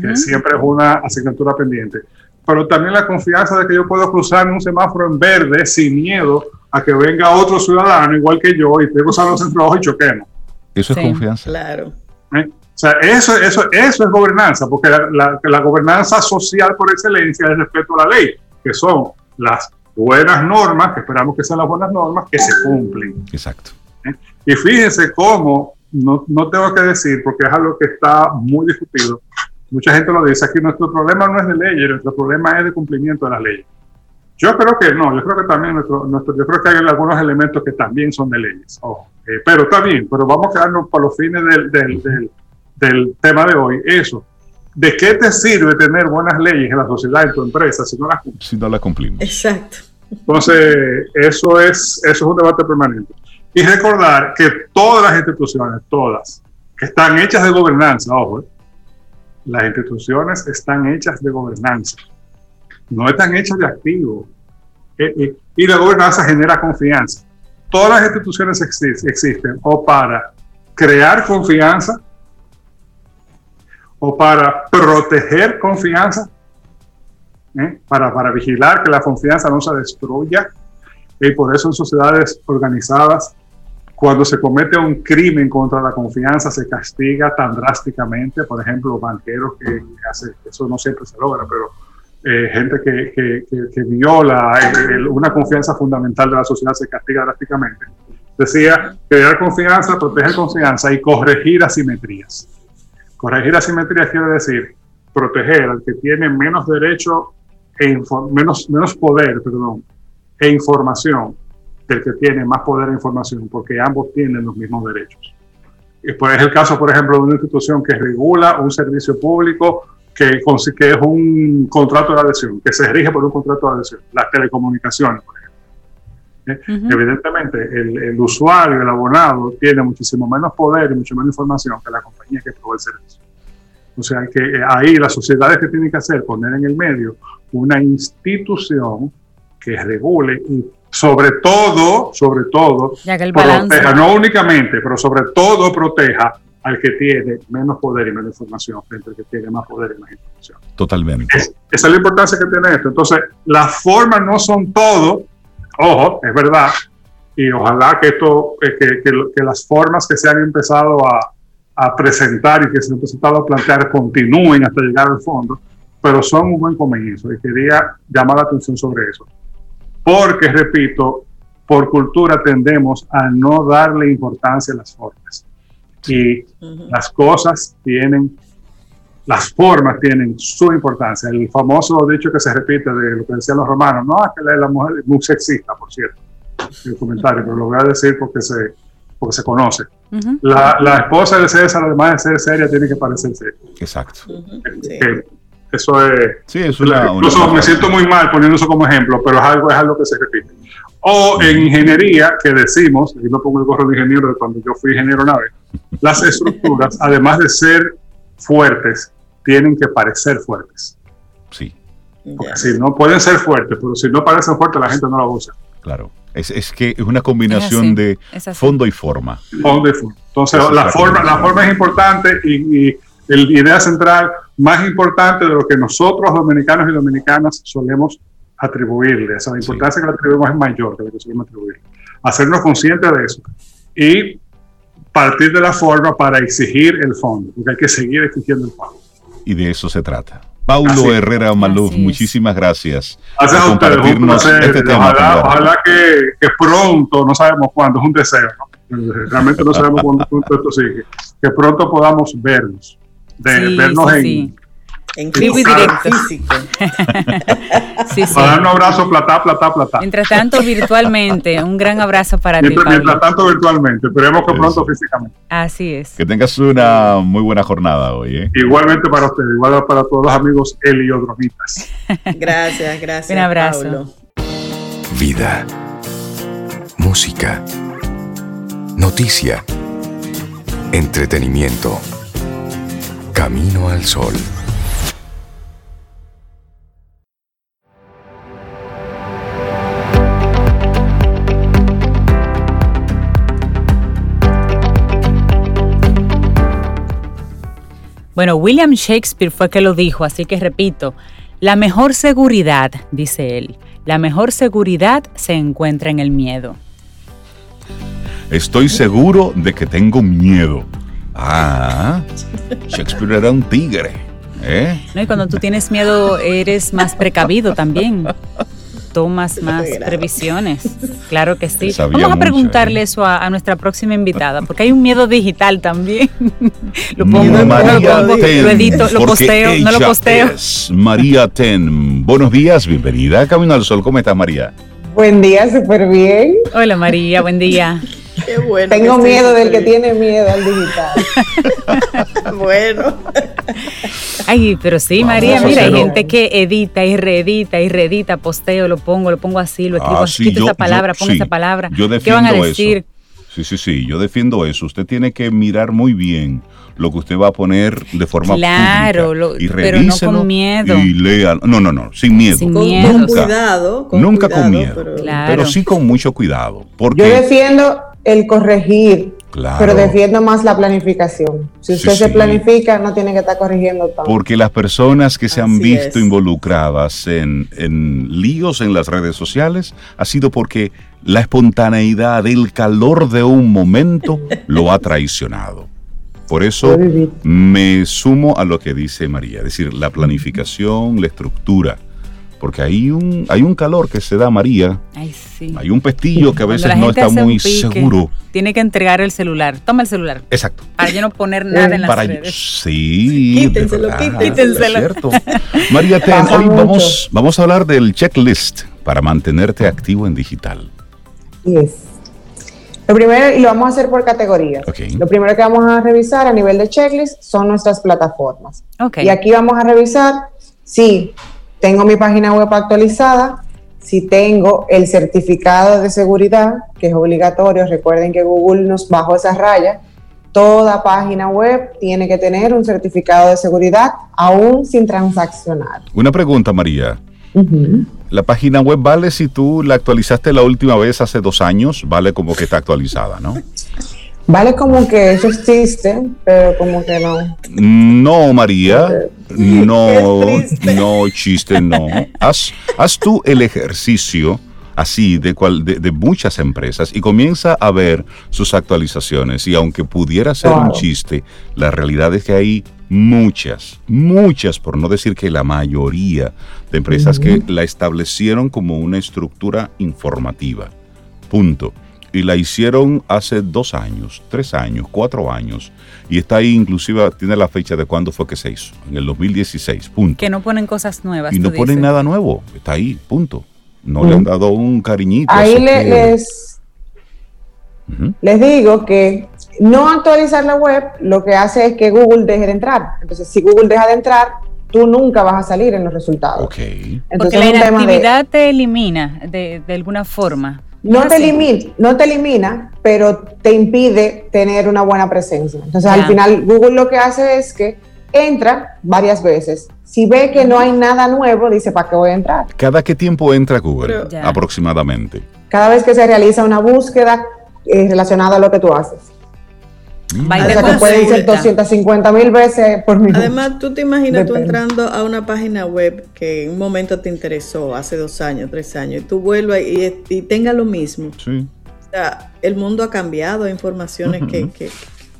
que siempre es una asignatura pendiente. Pero también la confianza de que yo puedo cruzar un semáforo en verde sin miedo a que venga otro ciudadano igual que yo y tengo los en rojo y choquemos. Eso es confianza. Claro. ¿Eh? O sea, eso, eso, eso es gobernanza, porque la, la, gobernanza social por excelencia es respeto a la ley, que son las buenas normas, que esperamos que sean las buenas normas, que se cumplen. Exacto. ¿Eh? Y fíjense cómo, no, no, tengo que decir, porque es algo que está muy discutido, mucha gente lo dice aquí, nuestro problema no es de leyes, nuestro problema es de cumplimiento de las leyes. Yo creo que no, yo creo que también nuestro, nuestro yo creo que hay algunos elementos que también son de leyes. Eh, pero está bien, pero vamos a quedarnos para los fines del, del, del, del tema de hoy. Eso, ¿de qué te sirve tener buenas leyes en la sociedad, en tu empresa, si no las cumplimos? Si no las cumplimos. Exacto. Entonces, eso es, eso es un debate permanente. Y recordar que todas las instituciones, todas, que están hechas de gobernanza, ojo, eh, las instituciones están hechas de gobernanza, no están hechas de activo. Eh, eh, y la gobernanza genera confianza. Todas las instituciones existen o para crear confianza o para proteger confianza, para, para vigilar que la confianza no se destruya. Y por eso en sociedades organizadas cuando se comete un crimen contra la confianza se castiga tan drásticamente, por ejemplo, banqueros que, hacen, eso no siempre se logra, pero eh, gente que, que, viola una confianza fundamental de la sociedad se castiga drásticamente. Decía, crear confianza, proteger confianza y corregir asimetrías. Corregir asimetrías quiere decir proteger al que tiene menos derecho e menos, menos poder, perdón, e información el que tiene más poder de información, porque ambos tienen los mismos derechos. Y pues es el caso, por ejemplo, de una institución que regula un servicio público que, que es un contrato de adhesión, que se rige por un contrato de adhesión, las telecomunicaciones, por ejemplo. ¿Eh? Evidentemente, el, el, usuario, el abonado, tiene muchísimo menos poder y mucho menos información que la compañía que provee el servicio. O sea que eh, ahí las sociedades que tienen que hacer, poner en el medio una institución que regule y sobre todo, sobre todo, proteja, no únicamente, pero sobre todo proteja al que tiene menos poder y menos información frente al que tiene más poder y más información. Totalmente. esa es la importancia que tiene esto. Entonces, las formas no son todo, ojo, es verdad, y ojalá que esto, que, que, las formas que se han empezado a, a, presentar y que se han empezado a plantear continúen hasta llegar al fondo, pero son un buen comienzo y quería llamar la atención sobre eso porque, repito, por cultura tendemos a no darle importancia a las formas. Y las cosas tienen, las formas tienen su importancia. El famoso dicho que se repite de lo que decían los romanos, no, es que la, mujer es muy sexista, por cierto, el comentario, pero lo voy a decir porque se, porque se conoce. la, la, esposa de César, además de ser seria, tiene que parecer seria. Exacto. Eso es. Sí, es una, incluso me siento muy mal poniendo eso como ejemplo, pero es algo, es algo que se repite. O en ingeniería, que decimos, y no pongo el gorro de ingeniero de cuando yo fui ingeniero una vez, las estructuras, además de ser fuertes, tienen que parecer fuertes. Sí. Porque si no pueden ser fuertes, pero si no parecen fuertes, la gente no la usa. Claro. Es, es que es una combinación de fondo y forma. Fondo y forma. Entonces, la forma, la forma es importante y, y la idea central más importante de lo que nosotros, dominicanos y dominicanas, solemos atribuirle. esa la importancia que le atribuimos es mayor que lo que solemos atribuirle. Hacernos conscientes de eso. Y partir de la forma para exigir el fondo, porque hay que seguir exigiendo el fondo. Y de eso se trata. Paulo Herrera Maluf, muchísimas gracias. Gracias a ustedes, un Este tema ojalá, que, que, pronto, no sabemos cuándo, es un deseo, realmente no sabemos cuándo, esto sigue, que pronto podamos vernos de vernos en, en vivo y directo. Físico. sí, sí. Para dar un abrazo, plata, plata, plata. Mientras tanto, virtualmente, un gran abrazo para ti. Mientras tanto, virtualmente. Esperemos que pronto físicamente. Así es. Que tengas una muy buena jornada hoy. ¿eh? Igualmente para ustedes, igual para todos los amigos heliodromitas. gracias, gracias. Un abrazo. Vida. Música. Noticia. Entretenimiento. Camino al Sol. Bueno, William Shakespeare fue que lo dijo, así que repito, la mejor seguridad, dice él, la mejor seguridad se encuentra en el miedo. Estoy seguro de que tengo miedo. Ah, Shakespeare era un tigre. ¿eh? No, y cuando tú tienes miedo eres más precavido también. Tomas más previsiones. Claro que sí. Vamos a preguntarle ¿eh? eso a, nuestra próxima invitada, porque hay un miedo digital también. lo pongo, lo, edito, lo posteo, no lo posteo. María Ten. Buenos días, bienvenida a Camino al Sol. ¿Cómo estás, María? Buen día, súper bien. Hola, María, buen día. Tengo miedo del que tiene miedo al digital. bueno. Ay, pero sí, María, mira, hay gente que edita y reedita y reedita, posteo, lo pongo, lo pongo así, lo escribo, ah, quito esa palabra, pongo esa palabra. ¿Qué van a decir? Sí, sí, sí, yo defiendo eso. Usted tiene que mirar muy bien lo que usted va a poner de forma Claro, lo- y pero no con miedo. Y lea. No, no, no, sin miedo. Sin Con, miedo. con Nunca. cuidado. con Nunca cuidado, con miedo. pero- Claro. Pero sí con mucho cuidado. Yo Porque, defiendo el corregir, claro, pero defiendo más la planificación. Si Sí, usted se sí. planifica, no tiene que estar corrigiendo tanto. porque las personas que se han Así visto es. involucradas en, en líos en las redes sociales ha sido porque la espontaneidad, el calor de un momento lo ha traicionado. Por eso me sumo a lo que dice María, es decir, la planificación, la estructura, porque hay un, hay un calor que se da María, Ay, sí. hay un pestillo que a veces no está muy pique, seguro. Tiene que entregar el celular. Toma el celular. Exacto. Para yo no poner nada en las Para redes. sí, Quítenselo, verdad, quítenselo. es cierto. María Ten, hoy vamos, vamos a hablar del checklist para mantenerte activo en digital. Yes. Lo primero, y lo vamos a hacer por categorías. Lo primero que vamos a revisar a nivel de checklist son nuestras plataformas. Y aquí vamos a revisar si tengo mi página web actualizada, si tengo el certificado de seguridad, que es obligatorio. Recuerden que Google nos bajó esa raya. Toda página web tiene que tener un certificado de seguridad, aún sin transaccionar. Una pregunta, María. La página web vale si tú la actualizaste la última vez hace dos años, vale como que está actualizada, ¿no? Vale como que eso existe, pero como que no. No, María, no, no, chiste, no. Haz, haz tú el ejercicio así de, cual, de, de muchas empresas y comienza a ver sus actualizaciones. Y aunque pudiera ser un chiste, la realidad es que hay muchas, muchas, por no decir que la mayoría de empresas que la establecieron como una estructura informativa. Punto. Y la hicieron hace dos años, tres años, cuatro años. Y está ahí, inclusive, tiene la fecha de cuándo fue que se hizo, en el 2016. Punto. Que no ponen cosas nuevas. Y no ponen dices. nada nuevo. Está ahí, punto. No le han dado un cariñito. Ahí le- les, les digo que no actualizar la web lo que hace es que Google deje de entrar. Entonces, si Google deja de entrar, tú nunca vas a salir en los resultados. Ok. Entonces, Porque la de- inactividad te elimina de, de alguna forma. No, ¿Es te no te elimina, pero te impide tener una buena presencia. Entonces, al final, Google lo que hace es que entra varias veces. Si ve que no hay nada nuevo, dice, ¿para qué voy a entrar? ¿Cada qué tiempo entra Google? Pero-. Aproximadamente. Cada vez que se realiza una búsqueda eh, relacionada a lo que tú haces. Va O sea, que Además, puede ser consulta. 250 mil veces por minuto. Además, tú te imaginas tú Depende. entrando a una página web que en un momento te interesó, hace dos años, tres años, y tú vuelvas y, y tenga lo mismo. Sí. O sea, el mundo ha cambiado, hay informaciones que, que,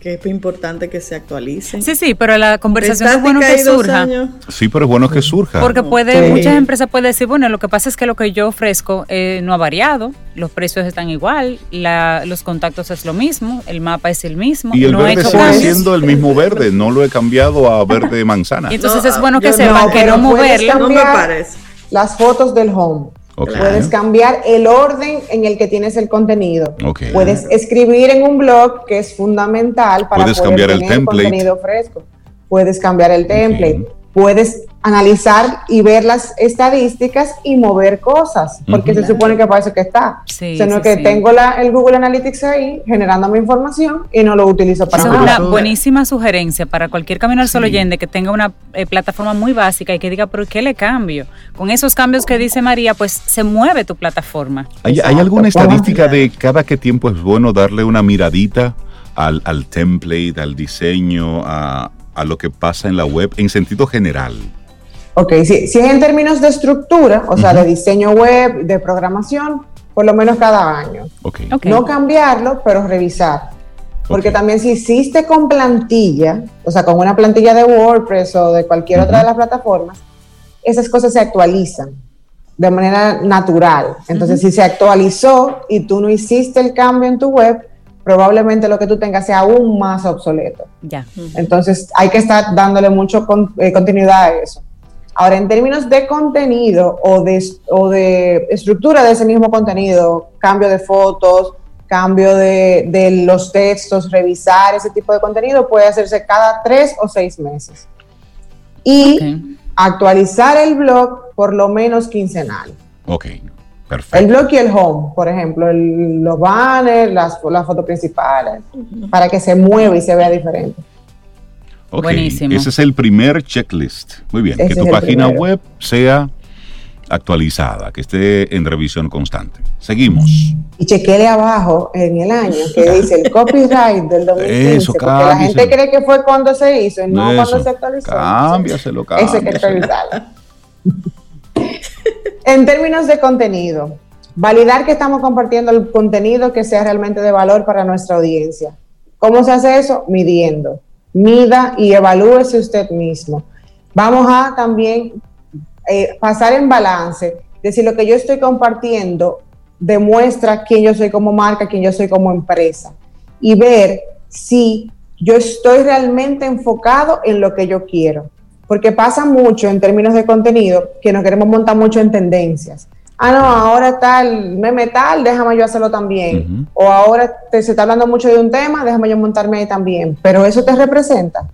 que es importante que se actualicen. Sí, sí, pero la conversación es bueno que surja. años. Sí, pero es bueno que surja. Porque puede, Sí. muchas empresas pueden decir, bueno, lo que pasa es que lo que yo ofrezco eh, no ha variado, los precios están igual, la- los contactos es lo mismo, el mapa es el mismo, y el no he verde hecho sigue siendo el mismo verde, no lo he cambiado a verde manzana. Y entonces No, es bueno que sepan no, que no moverlo. No me parece. Las fotos del home. Puedes cambiar el orden en el que tienes el contenido. Puedes escribir en un blog que es fundamental para Puedes poder cambiar el tener template. contenido fresco. Puedes cambiar el template. Puedes analizar y ver las estadísticas y mover cosas, porque Ujú. se supone que para eso que está. Sí, o sea, no sí, que sí. tengo la, el Google Analytics ahí generándome información y no lo utilizo para Esa es nada. una buenísima sugerencia para cualquier camino al solo Sí. oyente que tenga una eh, plataforma muy básica y que diga, pero ¿qué le cambio? Con esos cambios que dice María, pues se mueve tu plataforma. ¿Hay, hay alguna estadística de cada qué tiempo es bueno darle una miradita al, al template, al diseño, a, a lo que pasa en la web en sentido general? Ok, si, si es en términos de estructura, o sea, Ujú. de diseño web, de programación, por lo menos cada año. Ok. Ok. No cambiarlo, pero revisar. Porque Ok. también si hiciste con plantilla, o sea, con una plantilla de WordPress o de cualquier otra de las plataformas, esas cosas se actualizan de manera natural. Entonces, si se actualizó y tú no hiciste el cambio en tu web, probablemente lo que tú tengas sea aún más obsoleto. Ya. Entonces hay que estar dándole mucho con- eh, continuidad a eso. Ahora, en términos de contenido o de, o de estructura de ese mismo contenido, cambio de fotos, cambio de, de los textos, revisar ese tipo de contenido puede hacerse cada tres o seis meses. Y actualizar el blog por lo menos quincenal. Ok. Perfecto. El blog y el home, por ejemplo, los banners, las, las fotos principales, para que se mueva y se vea diferente. Buenísimo. Ese es el primer checklist. Muy bien. que tu página web sea actualizada, que esté en revisión constante. Seguimos. Y chequele abajo en el año que dice el copyright del 2015. Eso, porque la gente cree que fue cuando se hizo y no cuando se actualizó. Cámbiaselo, cámbiaselo. Eso hay que revisarlo. en términos de contenido, validar que estamos compartiendo el contenido que sea realmente de valor para nuestra audiencia. ¿Cómo se hace eso? Midiendo. Mida y evalúese usted mismo. Vamos a también eh, pasar en balance de si lo que yo estoy compartiendo demuestra quién yo soy como marca, quién yo soy como empresa y ver si yo estoy realmente enfocado en lo que yo quiero. Porque pasa mucho en términos de contenido que nos queremos montar mucho en tendencias. Ah, no, ahora tal meme tal, déjame yo hacerlo también. O ahora te, se está hablando mucho de un tema, déjame yo montarme ahí también. Pero eso te representa.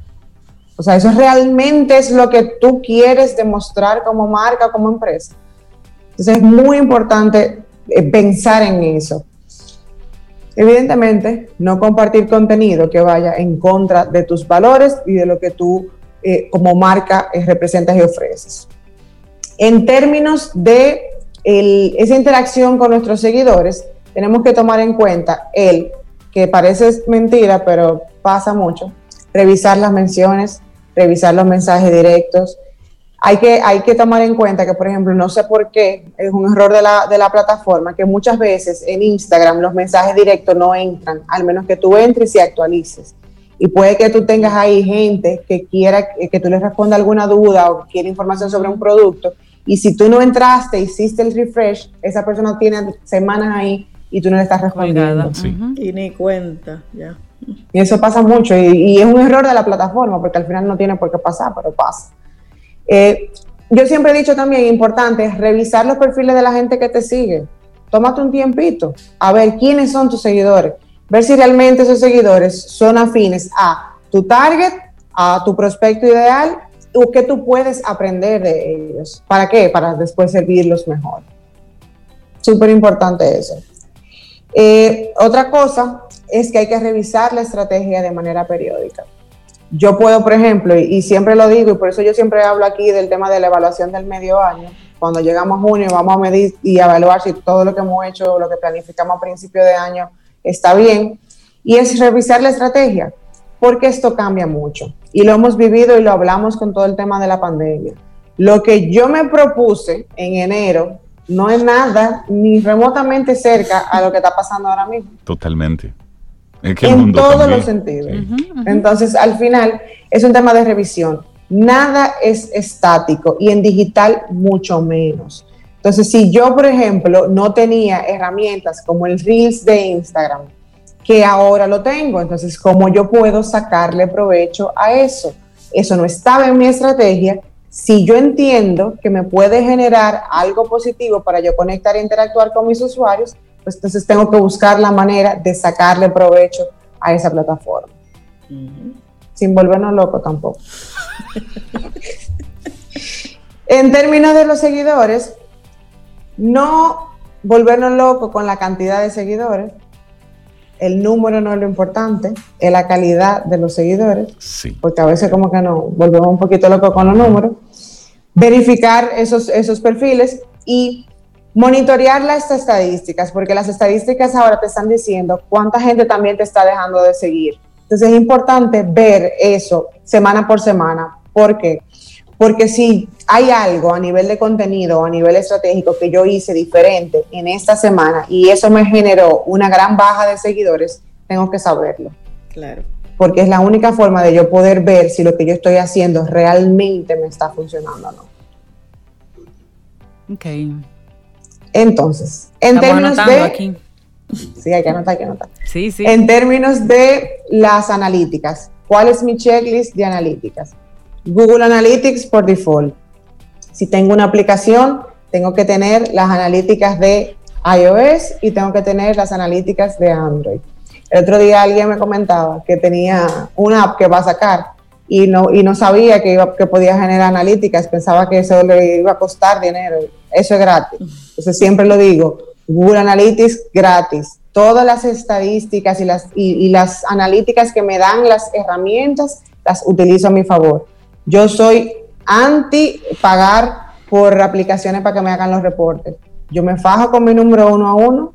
O sea, eso realmente es lo que tú quieres demostrar como marca, como empresa. Entonces es muy importante eh, pensar en eso. Evidentemente, no compartir contenido que vaya en contra de tus valores y de lo que tú eh, como marca eh, representas y ofreces. En términos de esa interacción con nuestros seguidores, tenemos que tomar en cuenta el, que parece mentira, pero pasa mucho, revisar las menciones, revisar los mensajes directos. Hay que, hay que tomar en cuenta que, por ejemplo, no sé por qué, es un error de la, de la plataforma, que muchas veces en Instagram los mensajes directos no entran, al menos que tú entres y actualices. Y puede que tú tengas ahí gente que quiera que tú le responda alguna duda o quiere información sobre un producto. Y si tú no entraste, hiciste el refresh, esa persona tiene semanas ahí y tú no le estás respondiendo. Y ni cuenta, ya. Y eso pasa mucho y, es un error de la plataforma porque al final no tiene por qué pasar, pero pasa. Eh, yo siempre he dicho también, importante, es revisar los perfiles de la gente que te sigue. Tómate un tiempito a ver quiénes son tus seguidores, ver si realmente esos seguidores son afines a tu target, a tu prospecto ideal o qué tú puedes aprender de ellos. ¿Para qué? Para después servirlos mejor. Súper importante eso. Eh, otra cosa es que hay que revisar la estrategia de manera periódica. Yo puedo, por ejemplo, y, siempre lo digo, y por eso yo siempre hablo aquí del tema de la evaluación del medio año, cuando llegamos a junio vamos a medir y evaluar si todo lo que hemos hecho, lo que planificamos a principio de año está bien, y es revisar la estrategia, porque esto cambia mucho. Y lo hemos vivido y lo hablamos con todo el tema de la pandemia. Lo que yo me propuse en enero no es nada ni remotamente cerca a lo que está pasando ahora mismo. Totalmente. En, todos los sentidos. Entonces, al final, es un tema de revisión. Nada es estático y en digital mucho menos. Entonces, si yo, por ejemplo, no tenía herramientas como el Reels de Instagram, que ahora lo tengo, entonces, ¿cómo yo puedo sacarle provecho a eso? Eso no estaba en mi estrategia. Si yo entiendo que me puede generar algo positivo para yo conectar e interactuar con mis usuarios, pues entonces tengo que buscar la manera de sacarle provecho a esa plataforma. Sin volvernos locos tampoco. en términos de los seguidores, no volvernos locos con la cantidad de seguidores. El número no es lo importante, es la calidad de los seguidores. Porque a veces como que nos volvemos un poquito locos con los números. Verificar esos, esos perfiles y monitorear las estadísticas, porque las estadísticas ahora te están diciendo cuánta gente también te está dejando de seguir. Entonces es importante ver eso semana por semana. ¿Por qué? Porque si hay algo a nivel de contenido o a nivel estratégico que yo hice diferente en esta semana y eso me generó una gran baja de seguidores, tengo que saberlo. Claro. Porque es la única forma de yo poder ver si lo que yo estoy haciendo realmente me está funcionando o no. Ok. Entonces, en términos de... Sí, hay que anotar, hay que anotar. Sí, sí. En términos de las analíticas, ¿cuál es mi checklist de analíticas? Google Analytics por default. Si tengo una aplicación, tengo que tener las analíticas de iOS y tengo que tener las analíticas de Android. El otro día alguien me comentaba que tenía una app que va a sacar y no, y no sabía que, iba, que podía generar analíticas, pensaba que eso le iba a costar dinero. Eso es gratis. Entonces siempre lo digo, Google Analytics gratis. Todas las estadísticas y las, y, las analíticas que me dan las herramientas, las utilizo a mi favor. Yo soy anti pagar por aplicaciones para que me hagan los reportes. Yo me fajo con mi número uno a uno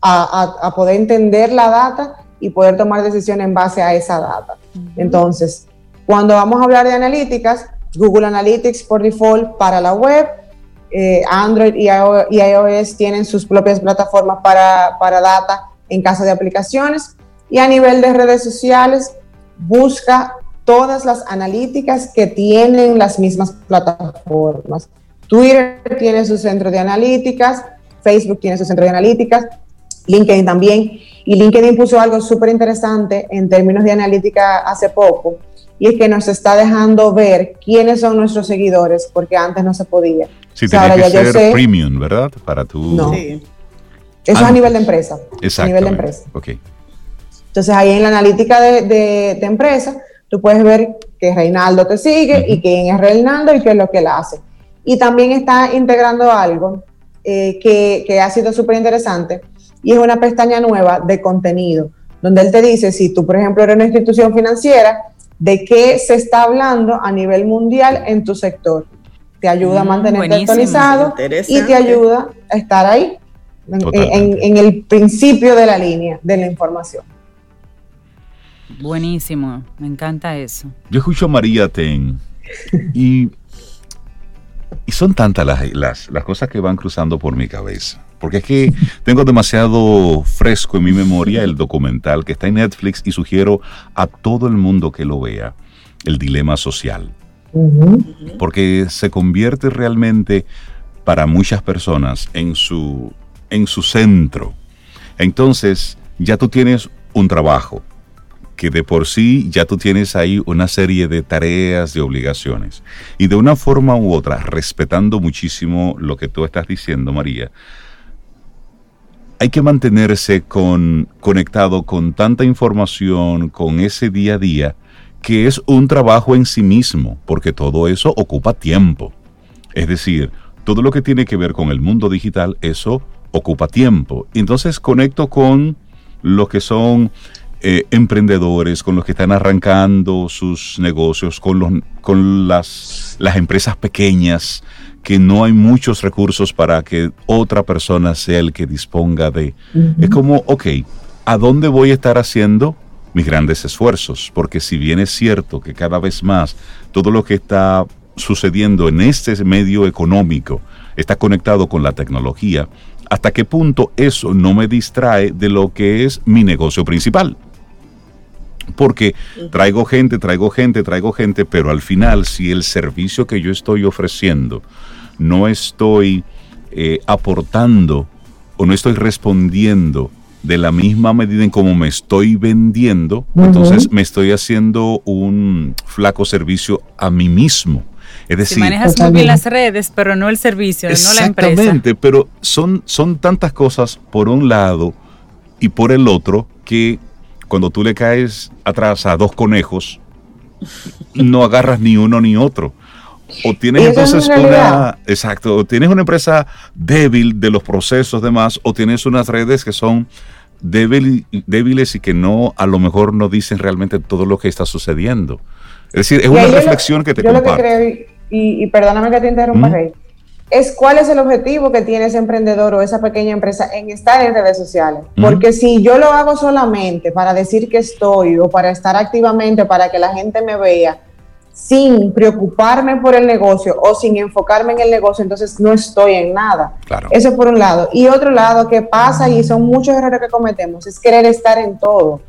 a, a, poder entender la data y poder tomar decisiones en base a esa data. Entonces, cuando vamos a hablar de analíticas, Google Analytics por default para la web, eh, Android y iOS tienen sus propias plataformas para, para data en caso de aplicaciones. Y a nivel de redes sociales, busca todas las analíticas que tienen las mismas plataformas. Twitter tiene su centro de analíticas, Facebook tiene su centro de analíticas, LinkedIn también. Y LinkedIn puso algo súper interesante en términos de analítica hace poco, y es que nos está dejando ver quiénes son nuestros seguidores, porque antes no se podía. Sí, o sea, que ser premium, ¿verdad? Para tu... No. Eso es a nivel de empresa. Exacto. A nivel de empresa. Ok. Entonces ahí en la analítica de, de, empresa, tú puedes ver que Reinaldo te sigue y quién es Reinaldo y qué es lo que él hace. Y también está integrando algo eh, que, que ha sido súper interesante y es una pestaña nueva de contenido, donde él te dice si tú, por ejemplo, eres una institución financiera, de qué se está hablando a nivel mundial en tu sector. Te ayuda a mm, mantenerte actualizado y te ayuda a estar ahí, en, el principio de la línea de la información. Buenísimo, me encanta eso. Yo escucho a María Ten y, y son tantas las, las, las cosas que van cruzando por mi cabeza. Porque es que tengo demasiado fresco en mi memoria el documental que está en Netflix y sugiero a todo el mundo que lo vea, el dilema social. Porque se convierte realmente para muchas personas en su, en su centro. Entonces, ya tú tienes un trabajo, que de por sí ya tú tienes ahí una serie de tareas, de obligaciones. Y de una forma u otra, respetando muchísimo lo que tú estás diciendo, María, hay que mantenerse con, conectado con tanta información, con ese día a día, que es un trabajo en sí mismo, porque todo eso ocupa tiempo. Es decir, todo lo que tiene que ver con el mundo digital, eso ocupa tiempo. Entonces conecto con los que son eh, emprendedores, con los que están arrancando sus negocios, con, los, con las, las empresas pequeñas, que no hay muchos recursos para que otra persona sea el que disponga de. Es como, ok, ¿a dónde voy a estar haciendo mis grandes esfuerzos? Porque si bien es cierto que cada vez más todo lo que está sucediendo en este medio económico está conectado con la tecnología, ¿hasta qué punto eso no me distrae de lo que es mi negocio principal? Porque traigo gente, traigo gente, traigo gente, pero al final si el servicio que yo estoy ofreciendo no estoy eh, aportando o no estoy respondiendo de la misma medida en cómo me estoy vendiendo, entonces me estoy haciendo un flaco servicio a mí mismo. Es decir, si manejas muy bien las redes, pero no el servicio, no la empresa. Exactamente, pero son, son tantas cosas por un lado y por el otro que cuando tú le caes atrás a dos conejos, no agarras ni uno ni otro. O tienes entonces una, exacto, o tienes una empresa débil de los procesos demás, o tienes unas redes que son débil, débiles y que no, a lo mejor no dicen realmente todo lo que está sucediendo. Es decir, es una reflexión que te Yo lo que creo, y, perdóname que te interrumpa, Rey, es cuál es el objetivo que tiene ese emprendedor o esa pequeña empresa en estar en redes sociales. Porque si yo lo hago solamente para decir que estoy o para estar activamente, para que la gente me vea, sin preocuparme por el negocio o sin enfocarme en el negocio, entonces no estoy en nada. Eso por un lado. Y otro lado que pasa, y son muchos errores que cometemos, es querer estar en todo.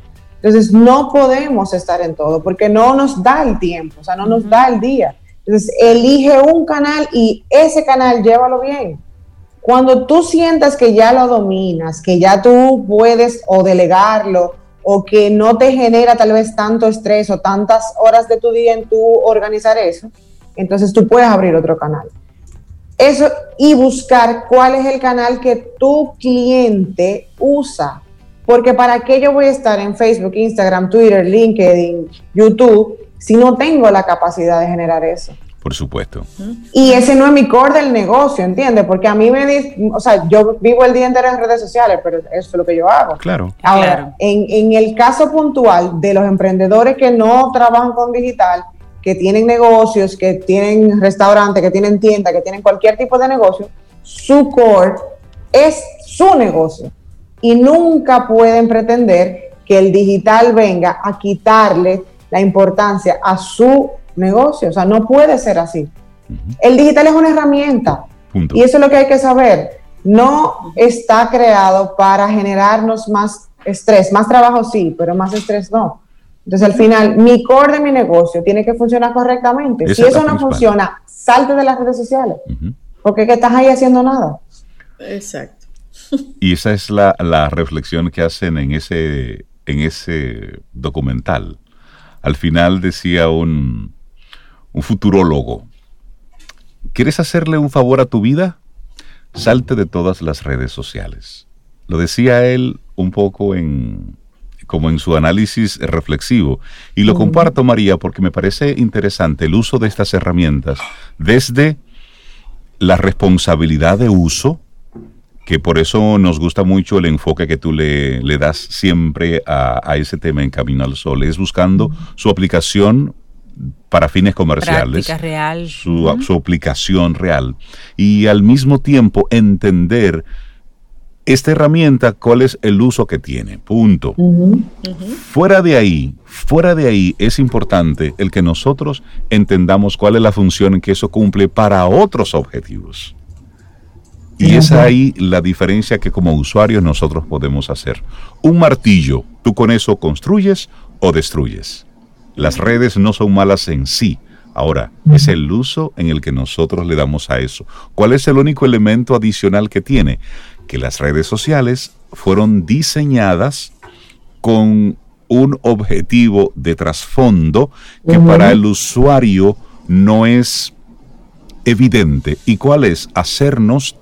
Entonces no podemos estar en todo porque no nos da el tiempo, o sea, no nos da el día. Entonces elige un canal y ese canal llévalo bien. Cuando tú sientas que ya lo dominas, que ya tú puedes o delegarlo o que no te genera tal vez tanto estrés o tantas horas de tu día en tu organizar eso, entonces tú puedes abrir otro canal. Eso y buscar cuál es el canal que tu cliente usa. Porque para qué yo voy a estar en Facebook, Instagram, Twitter, LinkedIn, YouTube, si no tengo la capacidad de generar eso? Por supuesto. Y ese no es mi core del negocio, ¿entiendes? Porque a mí me dicen, o sea, yo vivo el día entero en redes sociales, pero eso es lo que yo hago. Claro. Ahora, En, en el caso puntual de los emprendedores que no trabajan con digital, que tienen negocios, que tienen restaurantes, que tienen tiendas, que tienen cualquier tipo de negocio, su core es su negocio. Y nunca pueden pretender que el digital venga a quitarle la importancia a su negocio. O sea, no puede ser así. El digital es una herramienta. Y eso es lo que hay que saber. No está creado para generarnos más estrés. Más trabajo sí, pero más estrés no. Entonces, al final, mi core de mi negocio tiene que funcionar correctamente. si eso no funciona, salte de las redes sociales. Porque que estás ahí haciendo nada. Exacto. Y esa es la, la reflexión que hacen en ese, en ese documental. Al final decía un, un futurólogo, ¿quieres hacerle un favor a tu vida? Salte de todas las redes sociales. Lo decía él un poco en como en su análisis reflexivo. Y lo comparto, María, porque me parece interesante el uso de estas herramientas desde la responsabilidad de uso, que por eso nos gusta mucho el enfoque que tú le, das siempre a, ese tema en Camino al Sol, es buscando su aplicación para fines comerciales, real. Su, su, aplicación real y al mismo tiempo entender esta herramienta cuál es el uso que tiene, punto. Fuera de ahí, fuera de ahí es importante el que nosotros entendamos cuál es la función que eso cumple para otros objetivos. Y es ahí la diferencia que como usuarios nosotros podemos hacer. Un martillo, tú con eso construyes o destruyes. Las redes no son malas en sí. Ahora, es el uso en el que nosotros le damos a eso. ¿Cuál es el único elemento adicional que tiene? Que las redes sociales fueron diseñadas con un objetivo de trasfondo que para el usuario no es evidente. ¿Y cuál es? Hacernos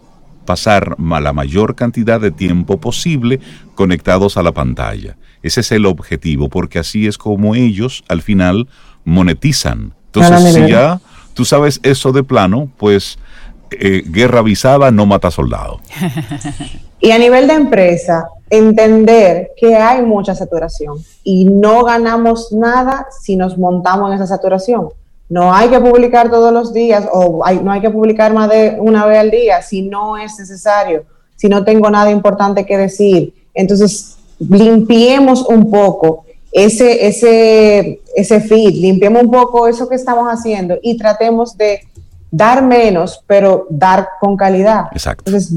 pasar la mayor cantidad de tiempo posible conectados a la pantalla. Ese es el objetivo, porque así es como ellos al final monetizan. Entonces, si ya tú sabes eso de plano, pues eh, guerra avisada no mata soldado. y a nivel de empresa, entender que hay mucha saturación y no ganamos nada si nos montamos en esa saturación. No hay que publicar todos los días o no hay que publicar más de una vez al día si no es necesario, si no tengo nada importante que decir. Entonces, limpiemos un poco ese, ese, ese feed, limpiemos un poco eso que estamos haciendo y tratemos de dar menos, pero dar con calidad. Exacto. Entonces,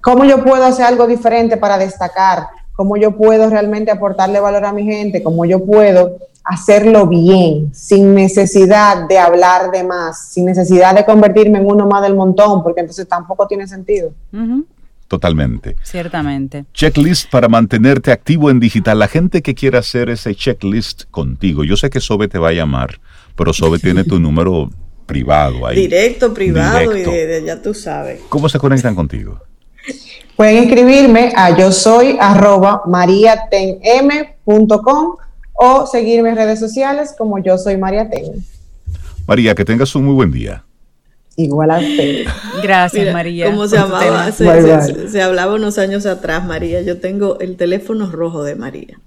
¿cómo yo puedo hacer algo diferente para destacar? ¿Cómo yo puedo realmente aportarle valor a mi gente? ¿Cómo yo puedo hacerlo bien, sin necesidad de hablar de más, sin necesidad de convertirme en uno más del montón, porque entonces tampoco tiene sentido. Totalmente. Ciertamente. Checklist para mantenerte activo en digital. La gente que quiera hacer ese checklist contigo, yo sé que Sobe te va a llamar, pero Sobe tiene tu número privado ahí. Directo, privado y de, ya tú sabes. ¿Cómo se conectan contigo? Pueden escribirme a yo soy arroba mariatenm.com o seguirme en redes sociales como yo soy María Ten. María, que tengas un muy buen día. Igual a usted. Gracias, María. ¿Cómo se llamaba? Se, hablaba unos años atrás, María. Yo tengo el teléfono rojo de María.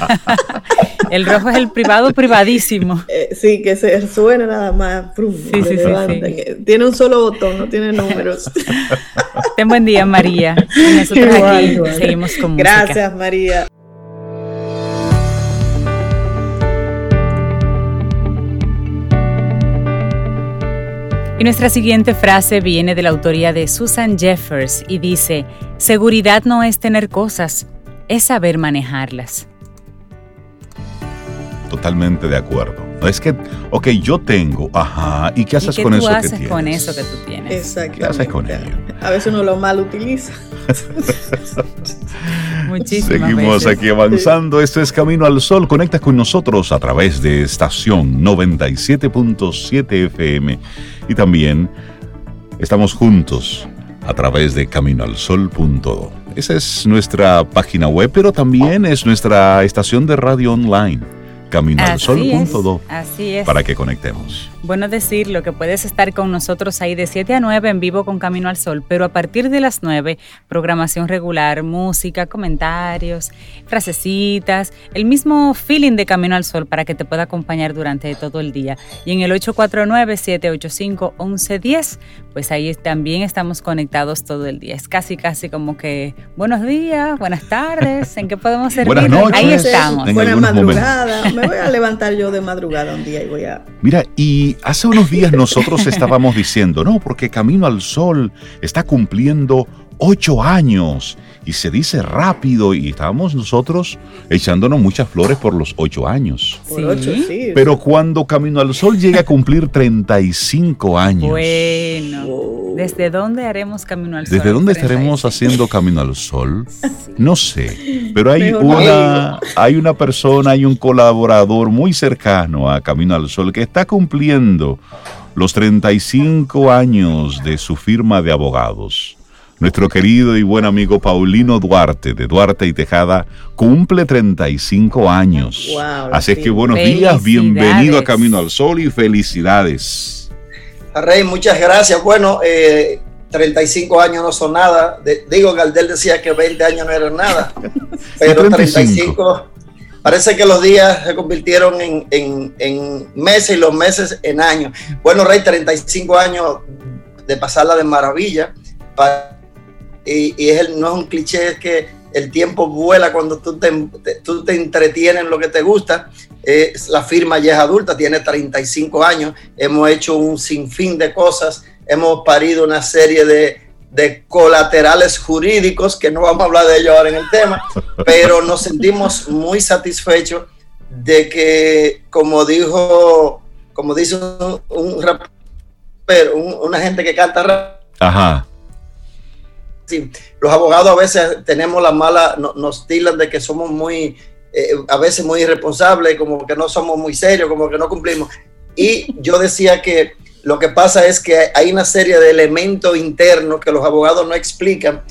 el rojo es el privado privadísimo. Eh, sí, que se suena nada más. sí, sí, sí, Tiene un solo botón, no tiene números. Ten buen día, María. nosotros aquí seguimos con música. Gracias, María. Y nuestra siguiente frase viene de la autoría de Susan Jeffers y dice, seguridad no es tener cosas, es saber manejarlas. Totalmente de acuerdo. Es que, ok, yo tengo, ajá, ¿y qué haces con eso que tienes? con eso que tú tienes? Exacto. ¿Qué haces con ello? A veces uno lo mal utiliza. Muchísimas Seguimos aquí avanzando. Este es Camino al Sol. Conecta con nosotros a través de estación 97.7 FM y también estamos juntos a través de caminoalsol.do. Esa es nuestra página web, pero también es nuestra estación de radio online Camino al Sol.do Así es. para que conectemos. Bueno decirlo que puedes estar con nosotros ahí de 7 a 9 en vivo con Camino al Sol, pero a partir de las 9, programación regular, música, comentarios, frasecitas, el mismo feeling de Camino al Sol para que te pueda acompañar durante todo el día. Y en el 849-785-1110, pues ahí también estamos conectados todo el día. Es casi, casi como que buenos días, buenas tardes, ¿en qué podemos servir? Buenas noches. Ahí estamos. Buena madrugada. Me voy a levantar yo de madrugada un día y voy a... Mira, y hace unos días nosotros estábamos diciendo, no, porque Camino al Sol está cumpliendo ocho años y se dice rápido y estábamos nosotros echándonos muchas flores por los ocho años. Por ocho, sí. Pero cuando Camino al Sol llega a cumplir 35 años, Bueno. ¿desde dónde haremos Camino al Sol? ¿desde dónde estaremos 35? haciendo Camino al Sol? No sé, pero hay Mejor una, hay una persona, hay un colaborador muy cercano a Camino al Sol que está cumpliendo los 35 años de su firma de abogados. Nuestro querido y buen amigo Paulino Duarte, de Duarte y Tejada, cumple 35 años. Wow, Así es que buenos días, bienvenido a. Camino al Sol y felicidades. Rey, muchas gracias. Bueno, eh, 35 años no son nada. De- digo, Galdel decía que 20 años no eran nada, pero 35. 35, parece que los días se convirtieron en, en- en meses y los meses en años. Bueno, Rey, 35 años de pasarla de maravilla. Y y es el- no es un cliché, es que el tiempo vuela cuando tú te, te- tú te entretienes en lo que te gusta. Eh, la firma ya es adulta, tiene 35 años, hemos hecho un sinfín de cosas, hemos parido una serie de, de colaterales jurídicos, que no vamos a hablar de ello ahora en el tema, pero nos sentimos muy satisfechos de que, como dijo, como dice un, rapero, un- una gente que canta rap, Ajá. Los abogados a veces tenemos la mala, no- nos tilan de que somos muy, eh, a veces muy irresponsables, como que no somos muy serios, como que no cumplimos. Y yo decía que lo que pasa es que hay una serie de elementos internos que los abogados no explican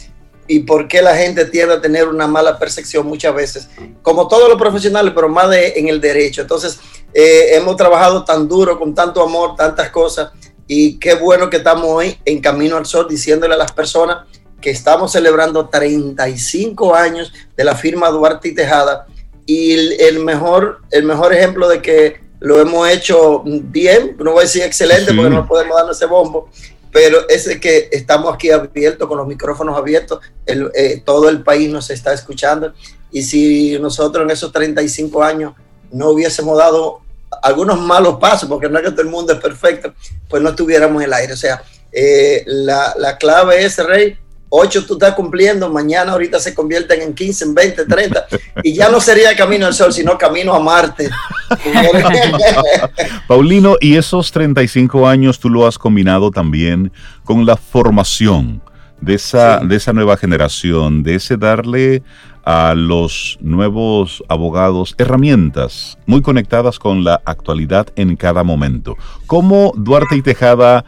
y por qué la gente tiende a tener una mala percepción muchas veces, como todos los profesionales, pero más de, en el derecho. Entonces, eh, hemos trabajado tan duro, con tanto amor, tantas cosas, y qué bueno que estamos hoy en Camino al Sol diciéndole a las personas que estamos celebrando 35 años de la firma Duarte y Tejada y el, el mejor, el mejor ejemplo de que lo hemos hecho bien, no voy a decir excelente Sí. porque no podemos darnos ese bombo, pero es que estamos aquí abiertos, con los micrófonos abiertos, el- eh, todo el país nos está escuchando y si nosotros en esos 35 años no hubiésemos dado algunos malos pasos, porque no es que todo el mundo es perfecto, pues no estuviéramos en el aire. O sea, eh, la, la clave es, Rey, 8 tú estás cumpliendo, mañana ahorita se convierten en 15, en 20, 30, y ya no sería camino al sol, sino camino a Marte. Paulino, y esos 35 años tú lo has combinado también con la formación de esa, Sí. de esa nueva generación, de ese darle a los nuevos abogados herramientas muy conectadas con la actualidad en cada momento. ¿Cómo Duarte y Tejada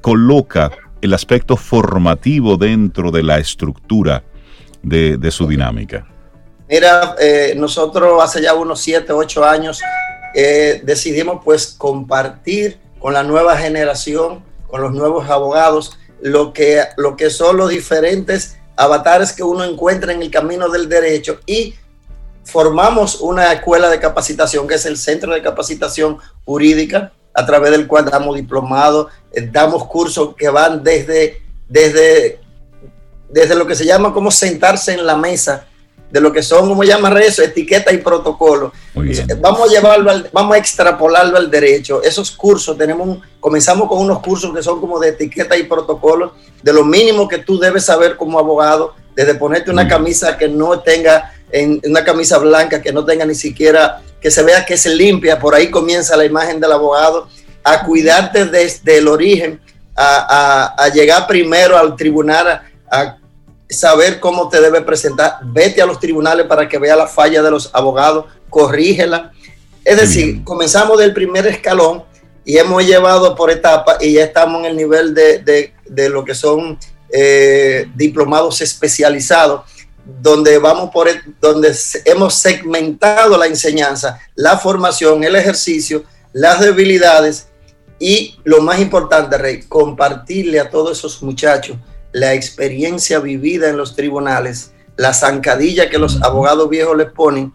coloca el aspecto formativo dentro de la estructura de, de su dinámica? Mira, eh, nosotros hace ya unos 7, 8 años eh, decidimos pues compartir con la nueva generación, con los nuevos abogados, lo que, lo que son los diferentes avatares que uno encuentra en el camino del derecho y formamos una escuela de capacitación que es el Centro de Capacitación Jurídica, a través del cual damos diplomados, eh, damos cursos que van desde, desde, desde lo que se llama como sentarse en la mesa, de lo que son, como llaman eso, etiqueta y protocolo. Vamos a llevarlo, al- vamos a extrapolarlo al derecho. Esos cursos, tenemos un- comenzamos con unos cursos que son como de etiqueta y protocolo, de lo mínimo que tú debes saber como abogado, desde ponerte una camisa que no tenga, en, una camisa blanca que no tenga ni siquiera, que se vea que se limpia, por ahí comienza la imagen del abogado, a cuidarte desde el origen, a, a- a llegar primero al tribunal, a, a saber cómo te debe presentar. Vete a los tribunales para que vea la falla de los abogados, corrígela. Es decir, comenzamos del primer escalón y hemos llevado por etapa y ya estamos en el nivel de, de- de lo que son eh, diplomados especializados. Donde vamos por donde hemos segmentado la enseñanza, la formación, el ejercicio, las debilidades y lo más importante, Rey, compartirle a todos esos muchachos la experiencia vivida en los tribunales, la zancadilla que los abogados viejos les ponen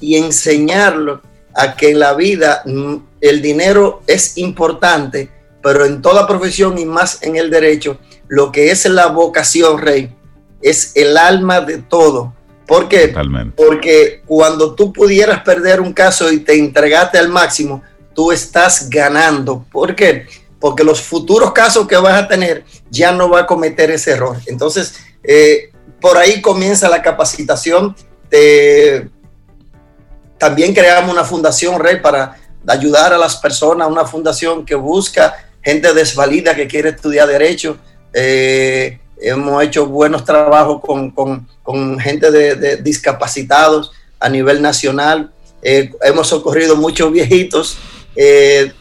y enseñarlos a que en la vida mm, el dinero es importante, pero en toda profesión y más en el derecho, lo que es la vocación, Rey, es el alma de todo. ¿Por qué? Porque cuando tú pudieras perder un caso y te entregaste al máximo, tú estás ganando. ¿Por qué? Porque los futuros casos que vas a tener ya no va a cometer ese error. Entonces, eh, por ahí comienza la capacitación. también creamos una fundación, Rey, para ayudar a las personas, una fundación que busca gente desvalida que quiere estudiar derecho. Eh, hemos hecho buenos trabajos con, gente de, discapacitados a nivel nacional. Eh, hemos socorrido muchos viejitos, eh,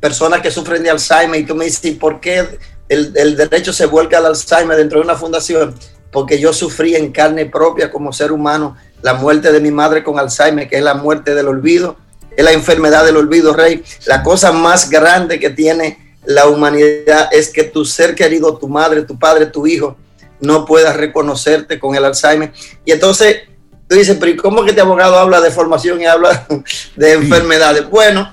personas que sufren de Alzheimer, y tú me dices, ¿por qué el, el, derecho se vuelca al Alzheimer dentro de una fundación? Porque yo sufrí en carne propia como ser humano la muerte de mi madre con Alzheimer, que es la muerte del olvido, es la enfermedad del olvido, Rey. La cosa más grande que tiene la humanidad es que tu ser querido, tu madre, tu padre, tu hijo, no pueda reconocerte con el Alzheimer. Y entonces tú dices, pero ¿cómo que este abogado habla de formación y habla de enfermedades? Bueno,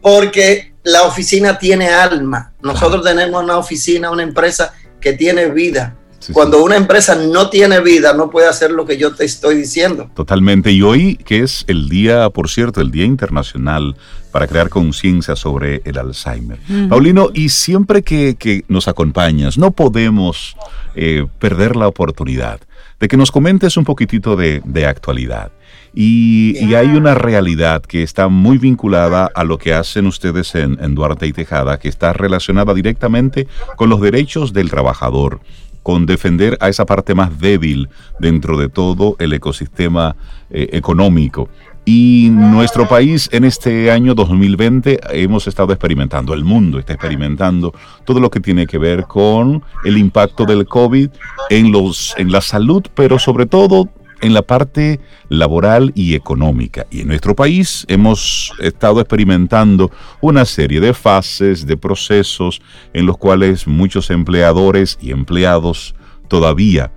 porque la oficina tiene alma. Nosotros tenemos una oficina, una empresa que tiene vida. Cuando una empresa no tiene vida, no puede hacer lo que yo te estoy diciendo. Totalmente. Y hoy, que es el día, por cierto, el Día Internacional para crear conciencia sobre el Alzheimer. Paulino, y siempre que, nos acompañas, no podemos eh, perder la oportunidad de que nos comentes un poquitito de, actualidad. Y, hay una realidad que está muy vinculada a lo que hacen ustedes en, en Duarte y Tejada, que está relacionada directamente con los derechos del trabajador con defender a esa parte más débil dentro de todo el ecosistema eh, económico. Y nuestro país en este año 2020 hemos estado experimentando, el mundo está experimentando todo lo que tiene que ver con el impacto del COVID en, los, en la salud, pero sobre todo en la parte laboral y económica. Y en nuestro país hemos estado experimentando una serie de fases, de procesos en los cuales muchos empleadores y empleados todavía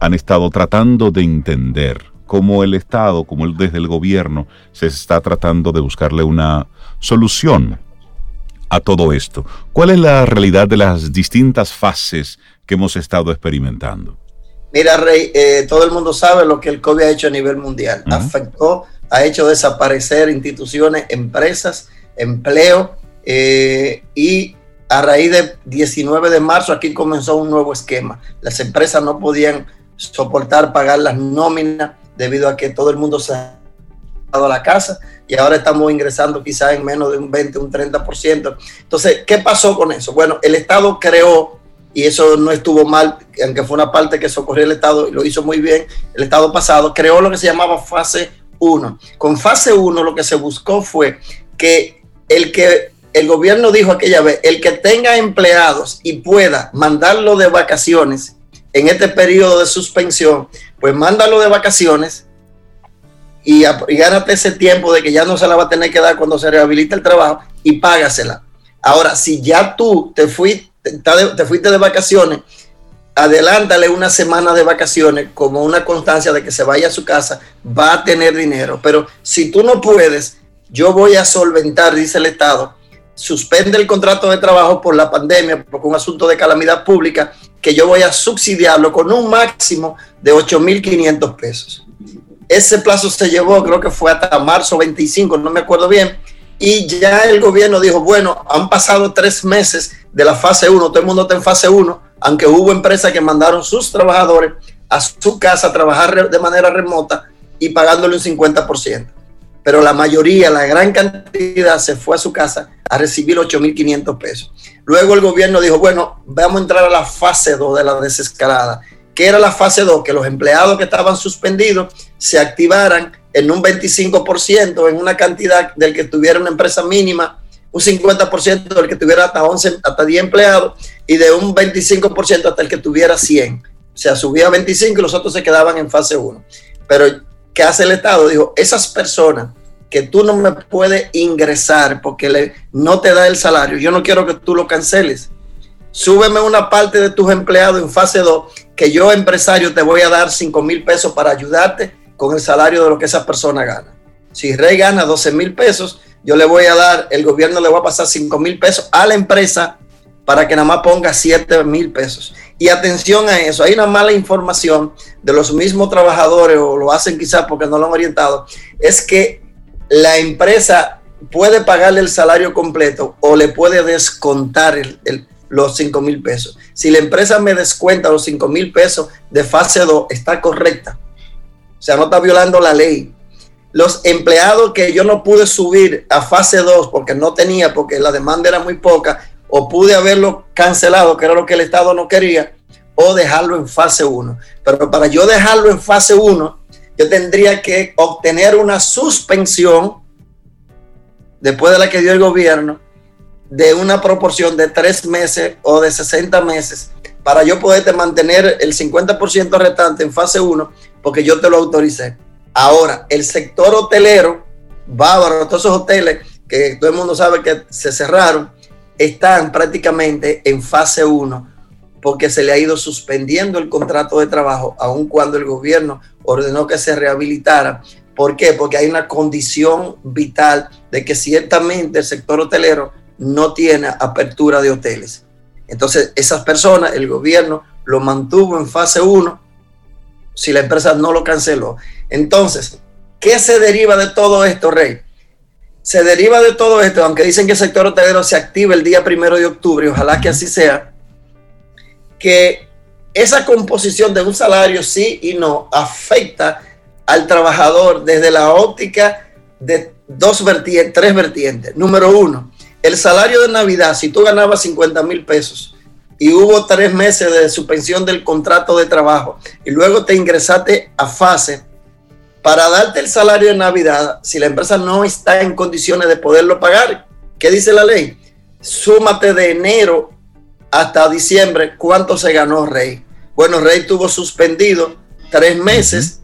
han estado tratando de entender cómo el Estado, como desde el gobierno, se está tratando de buscarle una solución a todo esto. ¿Cuál es la realidad de las distintas fases que hemos estado experimentando? Mira, Rey, eh, todo el mundo sabe lo que el COVID ha hecho a nivel mundial. Afectó, ha hecho desaparecer instituciones, empresas, empleo eh, y a raíz del 19 de marzo aquí comenzó un nuevo esquema. Las empresas no podían soportar pagar las nóminas debido a que todo el mundo se ha dado a la casa y ahora estamos ingresando quizás en menos de un 20, un 30%. Entonces, ¿qué pasó con eso? Bueno, el Estado creó y eso no estuvo mal, aunque fue una parte que socorrió el Estado y lo hizo muy bien el Estado pasado, creó lo que se llamaba fase 1. Con fase 1 lo que se buscó fue que el que el gobierno dijo aquella vez, el que tenga empleados y pueda mandarlo de vacaciones en este periodo de suspensión, pues mándalo de vacaciones y, y gánate ese tiempo de que ya no se la va a tener que dar cuando se rehabilite el trabajo y págasela. Ahora, si ya tú te fuiste te fuiste de vacaciones, adelántale una semana de vacaciones como una constancia de que se vaya a su casa, va a tener dinero. Pero si tú no puedes, yo voy a solventar, dice el Estado, suspende el contrato de trabajo por la pandemia, por un asunto de calamidad pública, que yo voy a subsidiarlo con un máximo de 8.500 pesos. Ese plazo se llevó, creo que fue hasta marzo 25, no me acuerdo bien, y ya el gobierno dijo, bueno, han pasado tres meses de la fase 1, todo el mundo está en fase 1, aunque hubo empresas que mandaron sus trabajadores a su casa a trabajar de manera remota y pagándole un 50%. Pero la mayoría, la gran cantidad, se fue a su casa a recibir 8.500 pesos. Luego el gobierno dijo, bueno, vamos a entrar a la fase 2 de la desescalada. que era la fase 2? Que los empleados que estaban suspendidos se activaran en un 25%, en una cantidad del que tuviera una empresa mínima, un 50% del que tuviera hasta 11, hasta 10 empleados y de un 25% hasta el que tuviera 100. O sea, subía a 25 y los otros se quedaban en fase 1. Pero, ¿qué hace el Estado? Dijo, esas personas que tú no me puedes ingresar porque no te da el salario, yo no quiero que tú lo canceles. Súbeme una parte de tus empleados en fase 2, que yo, empresario, te voy a dar 5 mil pesos para ayudarte con el salario de lo que esa persona gana. Si Rey gana 12 mil pesos, yo le voy a dar, el gobierno le va a pasar 5 mil pesos a la empresa para que nada más ponga 7 mil pesos. Y atención a eso, hay una mala información de los mismos trabajadores, o lo hacen quizás porque no lo han orientado, es que la empresa puede pagarle el salario completo o le puede descontar los 5 mil pesos. Si la empresa me descuenta los 5 mil pesos de fase 2, está correcta. O sea, no está violando la ley los empleados que yo no pude subir a fase 2 porque no tenía, porque la demanda era muy poca, o pude haberlo cancelado, que era lo que el Estado no quería, o dejarlo en fase 1. Pero para yo dejarlo en fase 1, yo tendría que obtener una suspensión, después de la que dio el gobierno, de una proporción de 3 meses o de 60 meses, para yo poderte mantener el 50% restante en fase 1, porque yo te lo autoricé. Ahora, el sector hotelero, bávaro, todos esos hoteles que todo el mundo sabe que se cerraron, están prácticamente en fase 1 porque se le ha ido suspendiendo el contrato de trabajo, aun cuando el gobierno ordenó que se rehabilitara. ¿Por qué? Porque hay una condición vital de que ciertamente el sector hotelero no tiene apertura de hoteles. Entonces, esas personas, el gobierno lo mantuvo en fase 1 si la empresa no lo canceló. Entonces, ¿qué se deriva de todo esto, Rey? Se deriva de todo esto, aunque dicen que el sector hotelero se activa el día primero de octubre, ojalá que así sea, que esa composición de un salario sí y no afecta al trabajador desde la óptica de dos vertientes, tres vertientes. Número uno, el salario de Navidad, si tú ganabas 50 mil pesos y hubo tres meses de suspensión del contrato de trabajo y luego te ingresaste a fase para darte el salario de Navidad, si la empresa no está en condiciones de poderlo pagar, ¿qué dice la ley? Súmate de enero hasta diciembre cuánto se ganó Rey. Bueno, Rey tuvo suspendido tres meses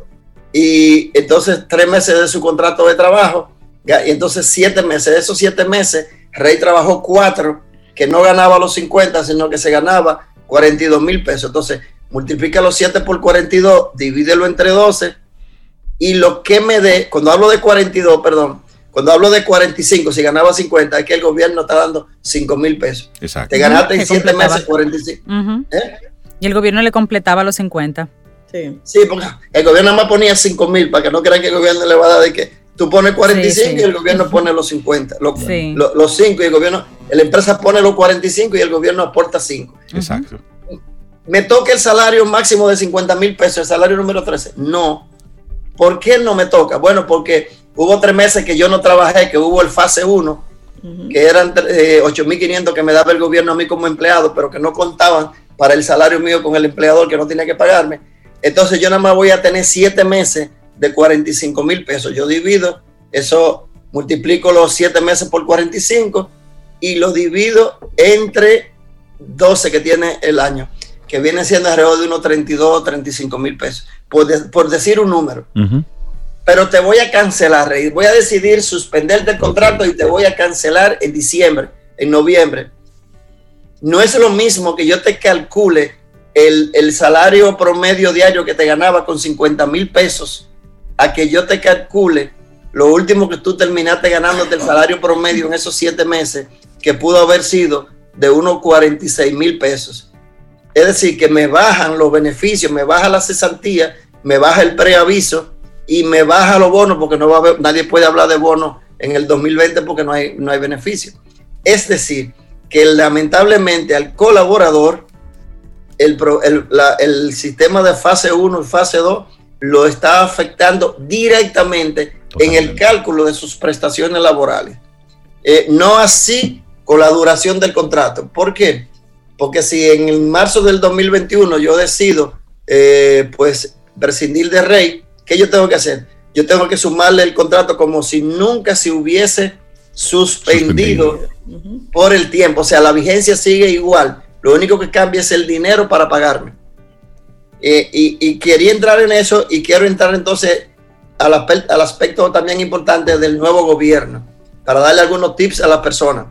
y entonces tres meses de su contrato de trabajo y entonces siete meses. De esos siete meses, Rey trabajó cuatro que no ganaba los 50, sino que se ganaba 42 mil pesos. Entonces, multiplica los 7 por 42, divídelo entre 12 y lo que me dé, cuando hablo de 42, perdón, cuando hablo de 45, si ganaba 50, es que el gobierno está dando 5 mil pesos. Exacto. Te ganaste en 7 meses 45. ¿Eh? Y el gobierno le completaba los 50. Sí. Sí, porque el gobierno más ponía 5 mil para que no crean que el gobierno le va a dar de que tú pones 45 y el gobierno pone los 50, los, 5 y el gobierno, la empresa pone los 45 y el gobierno aporta 5. Exacto. Me toca el salario máximo de 50 mil pesos, el salario número 13. No. ¿Por qué no me toca? Bueno, porque hubo tres meses que yo no trabajé, que hubo el fase 1, que eran 8.500 eh, que me daba el gobierno a mí como empleado, pero que no contaban para el salario mío con el empleador que no tenía que pagarme. Entonces yo nada más voy a tener siete meses de 45 mil pesos. Yo divido eso, multiplico los 7 meses por 45 y lo divido entre 12 que tiene el año, que viene siendo alrededor de unos 32 o 35 mil pesos, por, decir un número. Pero te voy a cancelar, Rey. Voy a decidir suspenderte el contrato y te voy a cancelar en diciembre, en noviembre. No es lo mismo que yo te calcule el, el salario promedio diario que te ganaba con 50 mil pesos a que yo te calcule lo último que tú terminaste ganándote el salario promedio en esos siete meses, que pudo haber sido de unos 46 mil pesos. Es decir, que me bajan los beneficios, me baja la cesantía, me baja el preaviso y me baja los bonos, porque no va nadie puede hablar de bonos en el 2020 porque no hay, no hay beneficio. Es decir, que lamentablemente al colaborador, el, el, el sistema de fase 1 y fase 2 lo está afectando directamente en el cálculo de sus prestaciones laborales. Eh, no así con la duración del contrato. ¿Por qué? Porque si en marzo del 2021 yo decido eh, pues prescindir de rey, ¿qué yo tengo que hacer? Yo tengo que sumarle el contrato como si nunca se hubiese suspendido, por el tiempo. O sea, la vigencia sigue igual. Lo único que cambia es el dinero para pagarme. Y, quería entrar en eso y quiero entrar entonces al, al aspecto también importante del nuevo gobierno, para darle algunos tips a las personas.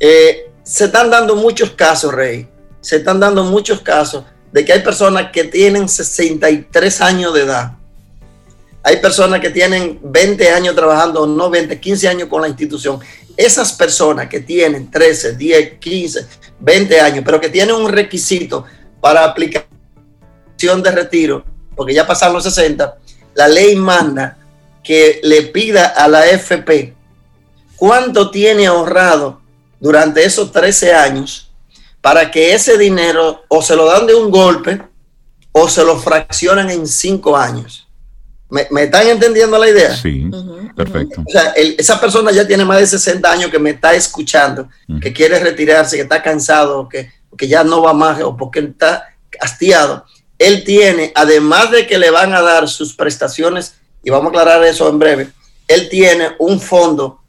Eh, se están dando muchos casos, Rey, se están dando muchos casos de que hay personas que tienen 63 años de edad. Hay personas que tienen 20 años trabajando, no 20, 15 años con la institución. Esas personas que tienen 13, 10, 15, 20 años, pero que tienen un requisito para aplicación de retiro, porque ya pasaron los 60, la ley manda que le pida a la FP cuánto tiene ahorrado durante esos 13 años para que ese dinero o se lo dan de un golpe o se lo fraccionan en cinco años. ¿Me, están entendiendo la idea? Sí, perfecto. O sea, esa persona ya tiene más de 60 años que me está escuchando, que quiere retirarse, que está cansado, que, que ya no va más o porque está hastiado. Él tiene, además de que le van a dar sus prestaciones, y vamos a aclarar eso en breve, él tiene un fondo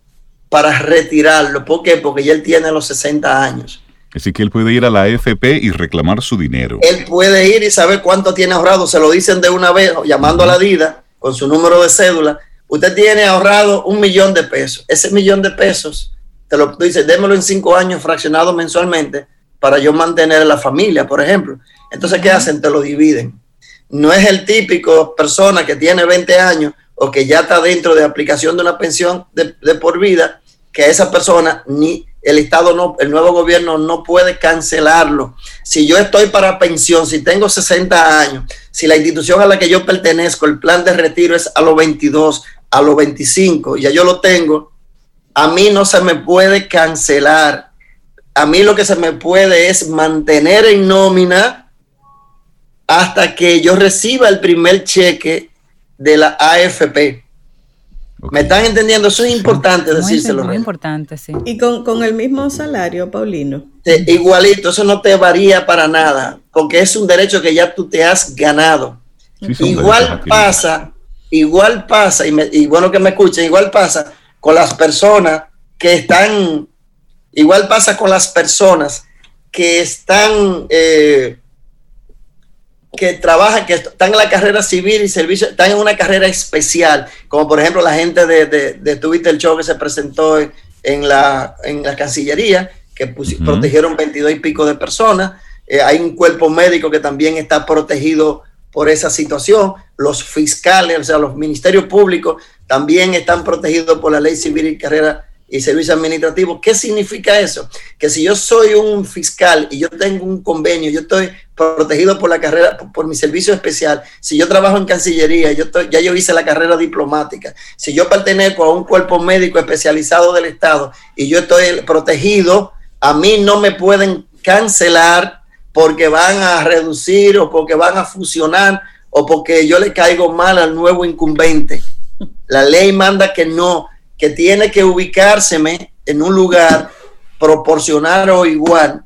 para retirarlo. ¿Por qué? Porque ya él tiene los 60 años. Así que él puede ir a la AFP y reclamar su dinero. Él puede ir y saber cuánto tiene ahorrado. Se lo dicen de una vez, llamando a la DIDA con su número de cédula. Usted tiene ahorrado un millón de pesos. Ese millón de pesos, te lo dice, démelo en cinco años fraccionado mensualmente para yo mantener a la familia, por ejemplo. Entonces, ¿qué hacen? Te lo dividen. No es el típico persona que tiene 20 años o que ya está dentro de aplicación de una pensión de, de por vida, que esa persona ni el Estado no, el nuevo gobierno no puede cancelarlo. Si yo estoy para pensión, si tengo 60 años, si la institución a la que yo pertenezco, el plan de retiro es a los 22, a los 25, ya yo lo tengo, a mí no se me puede cancelar. A mí lo que se me puede es mantener en nómina hasta que yo reciba el primer cheque de la AFP. ¿Me están entendiendo? Eso es importante decírselo. Muy importante, sí. Y con, el mismo salario, Paulino. igualito, eso no te varía para nada, porque es un derecho que ya tú te has ganado. igual pasa, igual pasa, y, bueno que me escuchen, igual pasa con las personas que están, igual pasa con las personas que están eh, que trabajan, que están en la carrera civil y servicio, están en una carrera especial, como por ejemplo la gente de, de, de Twitter Show que se presentó en, la, en la Cancillería, que protegieron 22 y pico de personas. Eh, hay un cuerpo médico que también está protegido por esa situación. Los fiscales, o sea, los ministerios públicos también están protegidos por la ley civil y carrera y servicio administrativo. ¿Qué significa eso? Que si yo soy un fiscal y yo tengo un convenio, yo estoy protegido por la carrera, por, mi servicio especial, si yo trabajo en Cancillería, yo ya yo hice la carrera diplomática, si yo pertenezco a un cuerpo médico especializado del Estado y yo estoy protegido, a mí no me pueden cancelar porque van a reducir o porque van a fusionar o porque yo le caigo mal al nuevo incumbente. La ley manda que no, que tiene que ubicárseme en un lugar proporcional o igual,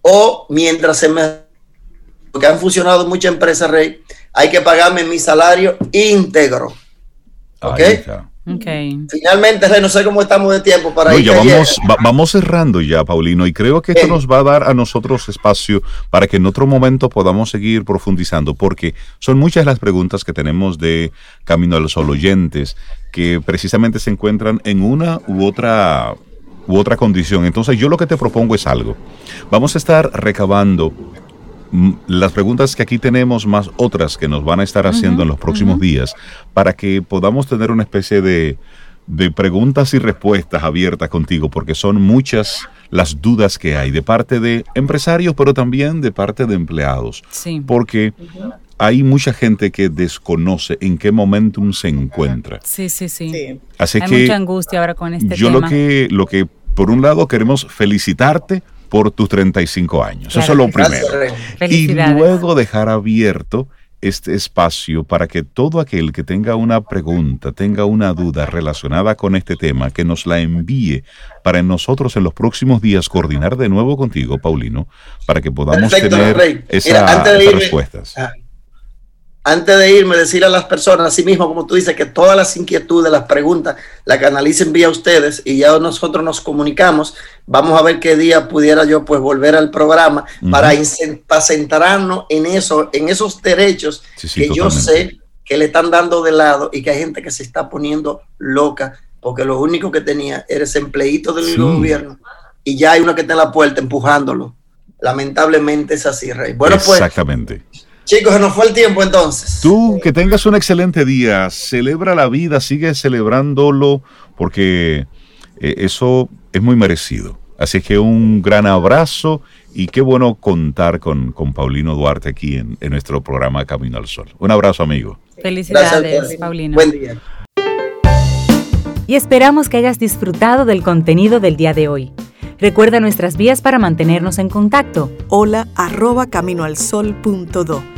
o mientras se me... Porque han funcionado muchas empresas, Rey, hay que pagarme mi salario íntegro. ¿Ok? Okay. Finalmente, Rey, no sé cómo estamos de tiempo para ir. Ya vamos, vamos cerrando ya, Paulino, y creo que esto nos va a dar a nosotros espacio para que en otro momento podamos seguir profundizando, porque son muchas las preguntas que tenemos de Camino a los Sol oyentes que precisamente se encuentran en una u otra u otra condición. Entonces yo lo que te propongo es algo. Vamos a estar recabando las preguntas que aquí tenemos más otras que nos van a estar haciendo en los próximos días para que podamos tener una especie de, de preguntas y respuestas abiertas contigo porque son muchas las dudas que hay de parte de empresarios pero también de parte de empleados. Sí. Porque hay mucha gente que desconoce en qué momentum se encuentra. Sí, sí, sí. Así hay que mucha angustia ahora con este yo tema. Yo lo que, lo que, por un lado, queremos felicitarte por tus 35 años. Eso es lo primero. Y luego dejar abierto este espacio para que todo aquel que tenga una pregunta, tenga una duda relacionada con este tema, que nos la envíe para nosotros en los próximos días coordinar de nuevo contigo, Paulino, para que podamos tener esas respuestas. Ah, antes de irme, decirle a las personas, así mismo como tú dices, que todas las inquietudes, las preguntas, las canalicen vía ustedes y ya nosotros nos comunicamos. Vamos a ver qué día pudiera yo pues volver al programa para, centrarnos en eso, en esos derechos que yo sé que le están dando de lado y que hay gente que se está poniendo loca porque lo único que tenía era ese empleito del gobierno y ya hay uno que está en la puerta empujándolo. Lamentablemente es así, Rey. Bueno, pues. Exactamente. Chicos, se nos fue el tiempo entonces. Tú, que tengas un excelente día, celebra la vida, sigue celebrándolo, porque eh, eso es muy merecido. Así que un gran abrazo y qué bueno contar con, con Paulino Duarte aquí en, en, nuestro programa Camino al Sol. Un abrazo, amigo. Felicidades, Paulino. Buen día. Y esperamos que hayas disfrutado del contenido del día de hoy. Recuerda nuestras vías para mantenernos en contacto. Hola arroba caminoalsol.do